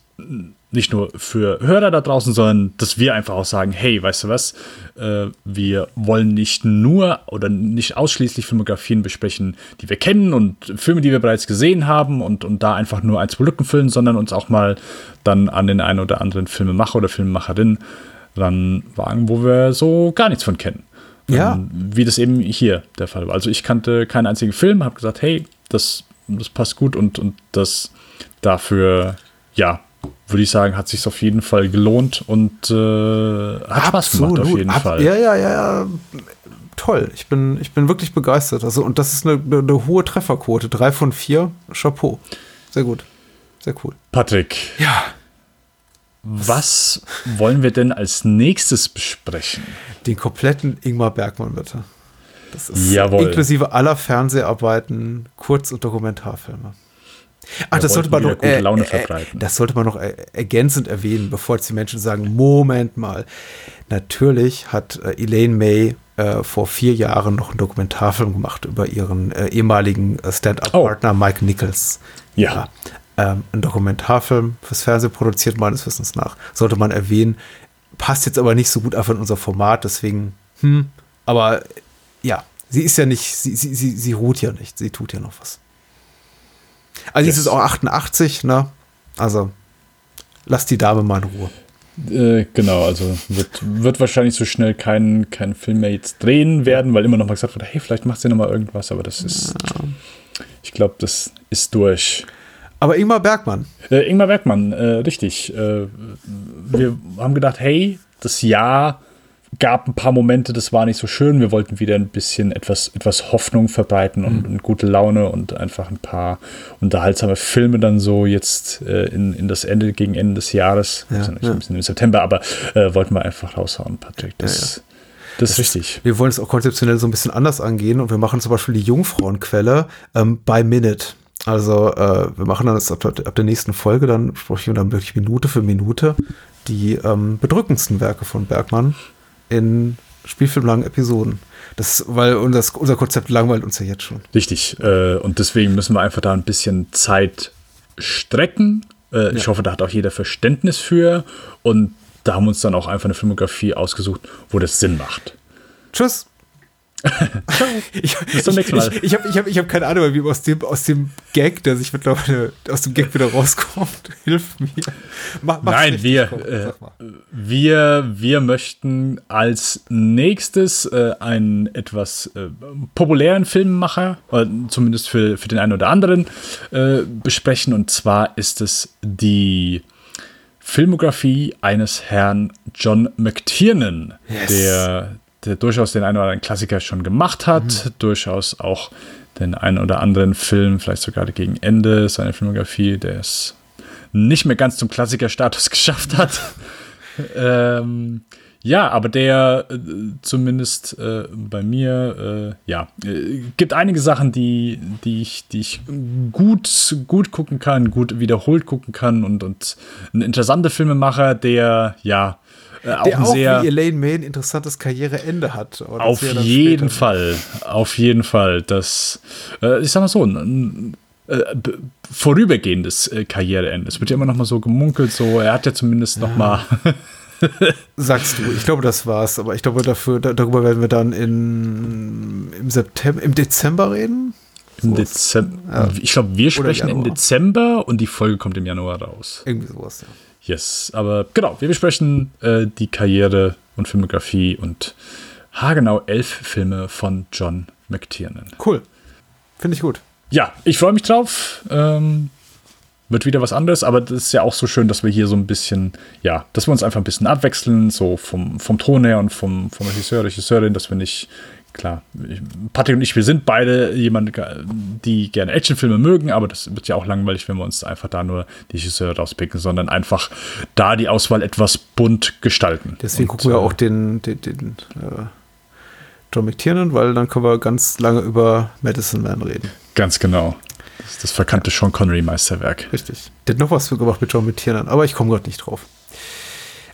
nicht nur für Hörer da draußen, sondern dass wir einfach auch sagen, hey, weißt du was, äh, wir wollen nicht nur oder nicht ausschließlich Filmografien besprechen, die wir kennen und Filme, die wir bereits gesehen haben und, und da einfach nur ein, zwei Lücken füllen, sondern uns auch mal dann an den einen oder anderen Filmemacher oder Filmemacherin dann wagen, wo wir so gar nichts von kennen. Ja. Ähm, wie das eben hier der Fall war. Also ich kannte keinen einzigen Film, habe gesagt, hey, das, das passt gut und, und das dafür, ja, würde ich sagen, hat sich auf jeden Fall gelohnt und äh, hat Spaß gemacht auf Absolut. jeden Ab- Fall. Ja, ja, ja, ja. Toll. Ich bin, ich bin wirklich begeistert. Also, und das ist eine, eine, eine hohe Trefferquote. Drei von vier. Chapeau. Sehr gut. Sehr cool. Patrick, Ja. was wollen wir denn als nächstes besprechen? Den kompletten Ingmar Bergmann, bitte. Das ist Jawohl. inklusive aller Fernseharbeiten, Kurz- und Dokumentarfilme. Ach, Wir das sollte man noch, äh, äh, das sollte man noch äh, ergänzend erwähnen, bevor jetzt die Menschen sagen, Moment mal. Natürlich hat äh, Elaine May äh, vor vier Jahren noch einen Dokumentarfilm gemacht über ihren äh, ehemaligen äh, Stand-up-Partner Mike Nichols. Ja. ähm, ein Dokumentarfilm fürs Fernsehen produziert, meines Wissens nach. Sollte man erwähnen. Passt jetzt aber nicht so gut einfach in unser Format, deswegen, hm, aber ja, sie ist ja nicht, sie, sie, sie, sie ruht ja nicht, sie tut ja noch was. Also Yes. ist auch 88, ne? Also lass die Dame mal in Ruhe. Äh, genau, also wird, wird wahrscheinlich so schnell keinen kein Film mehr jetzt drehen werden, weil immer noch mal gesagt wird, hey, vielleicht macht sie noch mal irgendwas, aber das ist, ich glaube, das ist durch. Aber Ingmar Bergmann, Äh, Ingmar Bergmann, äh, richtig. Äh, wir haben gedacht, hey, das Jahr gab ein paar Momente, das war nicht so schön. Wir wollten wieder ein bisschen etwas, etwas Hoffnung verbreiten und, und gute Laune und einfach ein paar unterhaltsame Filme dann so jetzt äh, in, in das Ende, gegen Ende des Jahres, Ja, also nicht ja. ein bisschen im September, aber äh, wollten wir einfach raushauen, Patrick. Das, das ist richtig. wir wollen es auch konzeptionell so ein bisschen anders angehen und wir machen zum Beispiel die Jungfrauenquelle ähm, by Minute. Also äh, wir machen dann das ab, ab der nächsten Folge, dann sprechen wir dann wirklich Minute für Minute die ähm, bedrückendsten Werke von Bergmann in spielfilmlangen Episoden. Das, weil unser, unser Konzept langweilt uns ja jetzt schon. Richtig. Äh, und deswegen müssen wir einfach da ein bisschen Zeit strecken. Äh, Ich hoffe, da hat auch jeder Verständnis für. Und da haben wir uns dann auch einfach eine Filmografie ausgesucht, wo das Sinn macht. Tschüss. Ich, Mal. Ich, ich habe ich hab, ich hab keine Ahnung, wie man aus dem, aus dem Gag, der sich mittlerweile aus dem Gag wieder rauskommt. Hilf mir. Mach, Nein, wir, äh, wir, wir möchten als nächstes äh, einen etwas äh, populären Filmemacher, oder zumindest für, für den einen oder anderen, äh, besprechen. Und zwar ist es die Filmografie eines Herrn John McTiernan, Yes. der der durchaus den einen oder anderen Klassiker schon gemacht hat, mhm. durchaus auch den einen oder anderen Film, vielleicht sogar gegen Ende seiner Filmografie, der es nicht mehr ganz zum Klassikerstatus geschafft hat. ähm, ja, aber der äh, zumindest äh, bei mir, äh, ja, äh, gibt einige Sachen, die, die, ich, die ich gut, gut gucken kann, gut wiederholt gucken kann und, und ein interessanter Filmemacher, der, ja, äh, auch der auch sehr, wie Elaine May ein interessantes Karriereende hat. Auf jeden Fall, auf jeden Fall. Das, äh, ich sag mal so, ein, ein vorübergehendes Karriereende. Es wird ja immer noch mal so gemunkelt, so er hat ja zumindest ja. noch mal Sagst du, ich glaube, das war's, aber ich glaube, dafür, da, darüber werden wir dann in, im September, im Dezember reden. Im Dezember. Ja. Ich glaube, wir sprechen im Dezember und die Folge kommt im Januar raus. Irgendwie sowas, ja. Yes, aber genau, wir besprechen äh, die Karriere und Filmografie und haargenau elf Filme von John McTiernan. Cool. Finde ich gut. Ja, ich freue mich drauf. Ähm, wird wieder was anderes, aber das ist ja auch so schön, dass wir hier so ein bisschen, ja, dass wir uns einfach ein bisschen abwechseln, so vom, vom Ton her und vom, vom Regisseur, Regisseurin, dass wir nicht, klar, ich, Patrick und ich, wir sind beide jemand, die gerne Actionfilme mögen, aber das wird ja auch langweilig, wenn wir uns einfach da nur die Regisseure rauspicken, sondern einfach da die Auswahl etwas bunt gestalten. Deswegen und, gucken wir auch den, den, den äh, John McTiernan, weil dann können wir ganz lange über Madison Man reden. Ganz genau. Das ist das verkannte Sean Connery-Meisterwerk. Richtig. Der hat noch was für gemacht mit John mit Tieren aber ich komme gerade nicht drauf.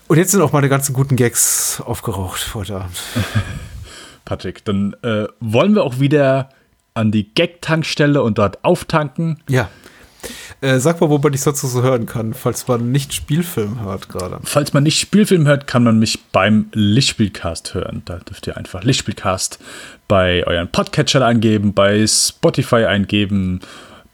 Und jetzt sind auch meine ganzen guten Gags aufgeraucht heute Abend. Patrick, dann äh, wollen wir auch wieder an die Gag-Tankstelle und dort auftanken. Ja. Äh, sag mal, wo man dich sonst so hören kann, falls man nicht Spielfilm hört gerade. Falls man nicht Spielfilm hört, kann man mich beim Lichtspielcast hören. Da dürft ihr einfach Lichtspielcast bei euren Podcatcher eingeben, bei Spotify eingeben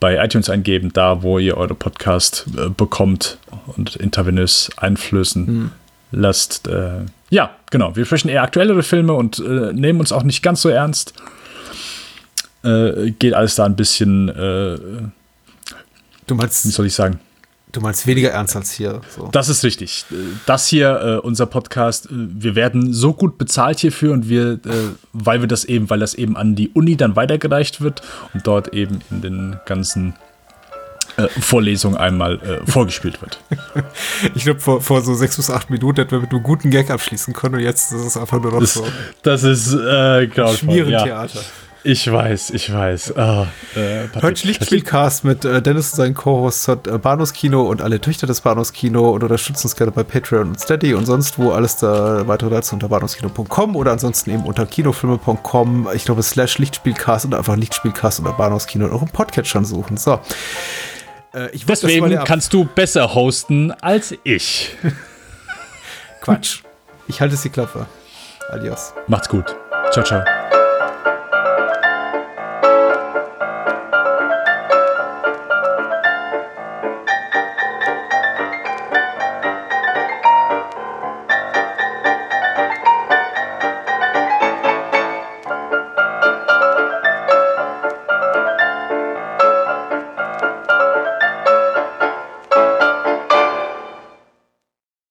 bei iTunes eingeben, da wo ihr eure Podcast äh, bekommt und intravenös einflößen mhm. lasst. Äh, ja, genau. Wir sprechen eher aktuellere Filme und äh, nehmen uns auch nicht ganz so ernst. Äh, geht alles da ein bisschen. Äh, du meinst. Wie soll ich sagen? Du meinst weniger ernst als hier. So. Das ist richtig. Das hier, äh, unser Podcast, äh, wir werden so gut bezahlt hierfür und wir, äh, weil wir das eben, weil das eben an die Uni dann weitergereicht wird und dort eben in den ganzen äh, Vorlesungen einmal äh, vorgespielt wird. ich glaube, vor, vor, so sechs bis acht Minuten hätten wir mit einem guten Gag abschließen können und jetzt ist es einfach nur noch das, so. Das ist äh, Schmierentheater. Ja. Ich weiß, ich weiß. Oh, äh, Lichtspielcast mit äh, Dennis und seinen Co-Hosts hat äh, Bahnhofskino und alle Töchter des Bahnhofskino und unterstützen uns gerne bei Patreon und Steady und sonst wo. Alles da weitere dazu unter bahnhofskino.com oder ansonsten eben unter kinofilme.com. Ich glaube, slash Lichtspielcast oder einfach Lichtspielcast oder Bahnhofskino und auch im Podcatcher suchen. So. Äh, ich Deswegen kannst du besser hosten als ich. Quatsch. Ich halte es die Klappe. Adios. Macht's gut. Ciao, ciao.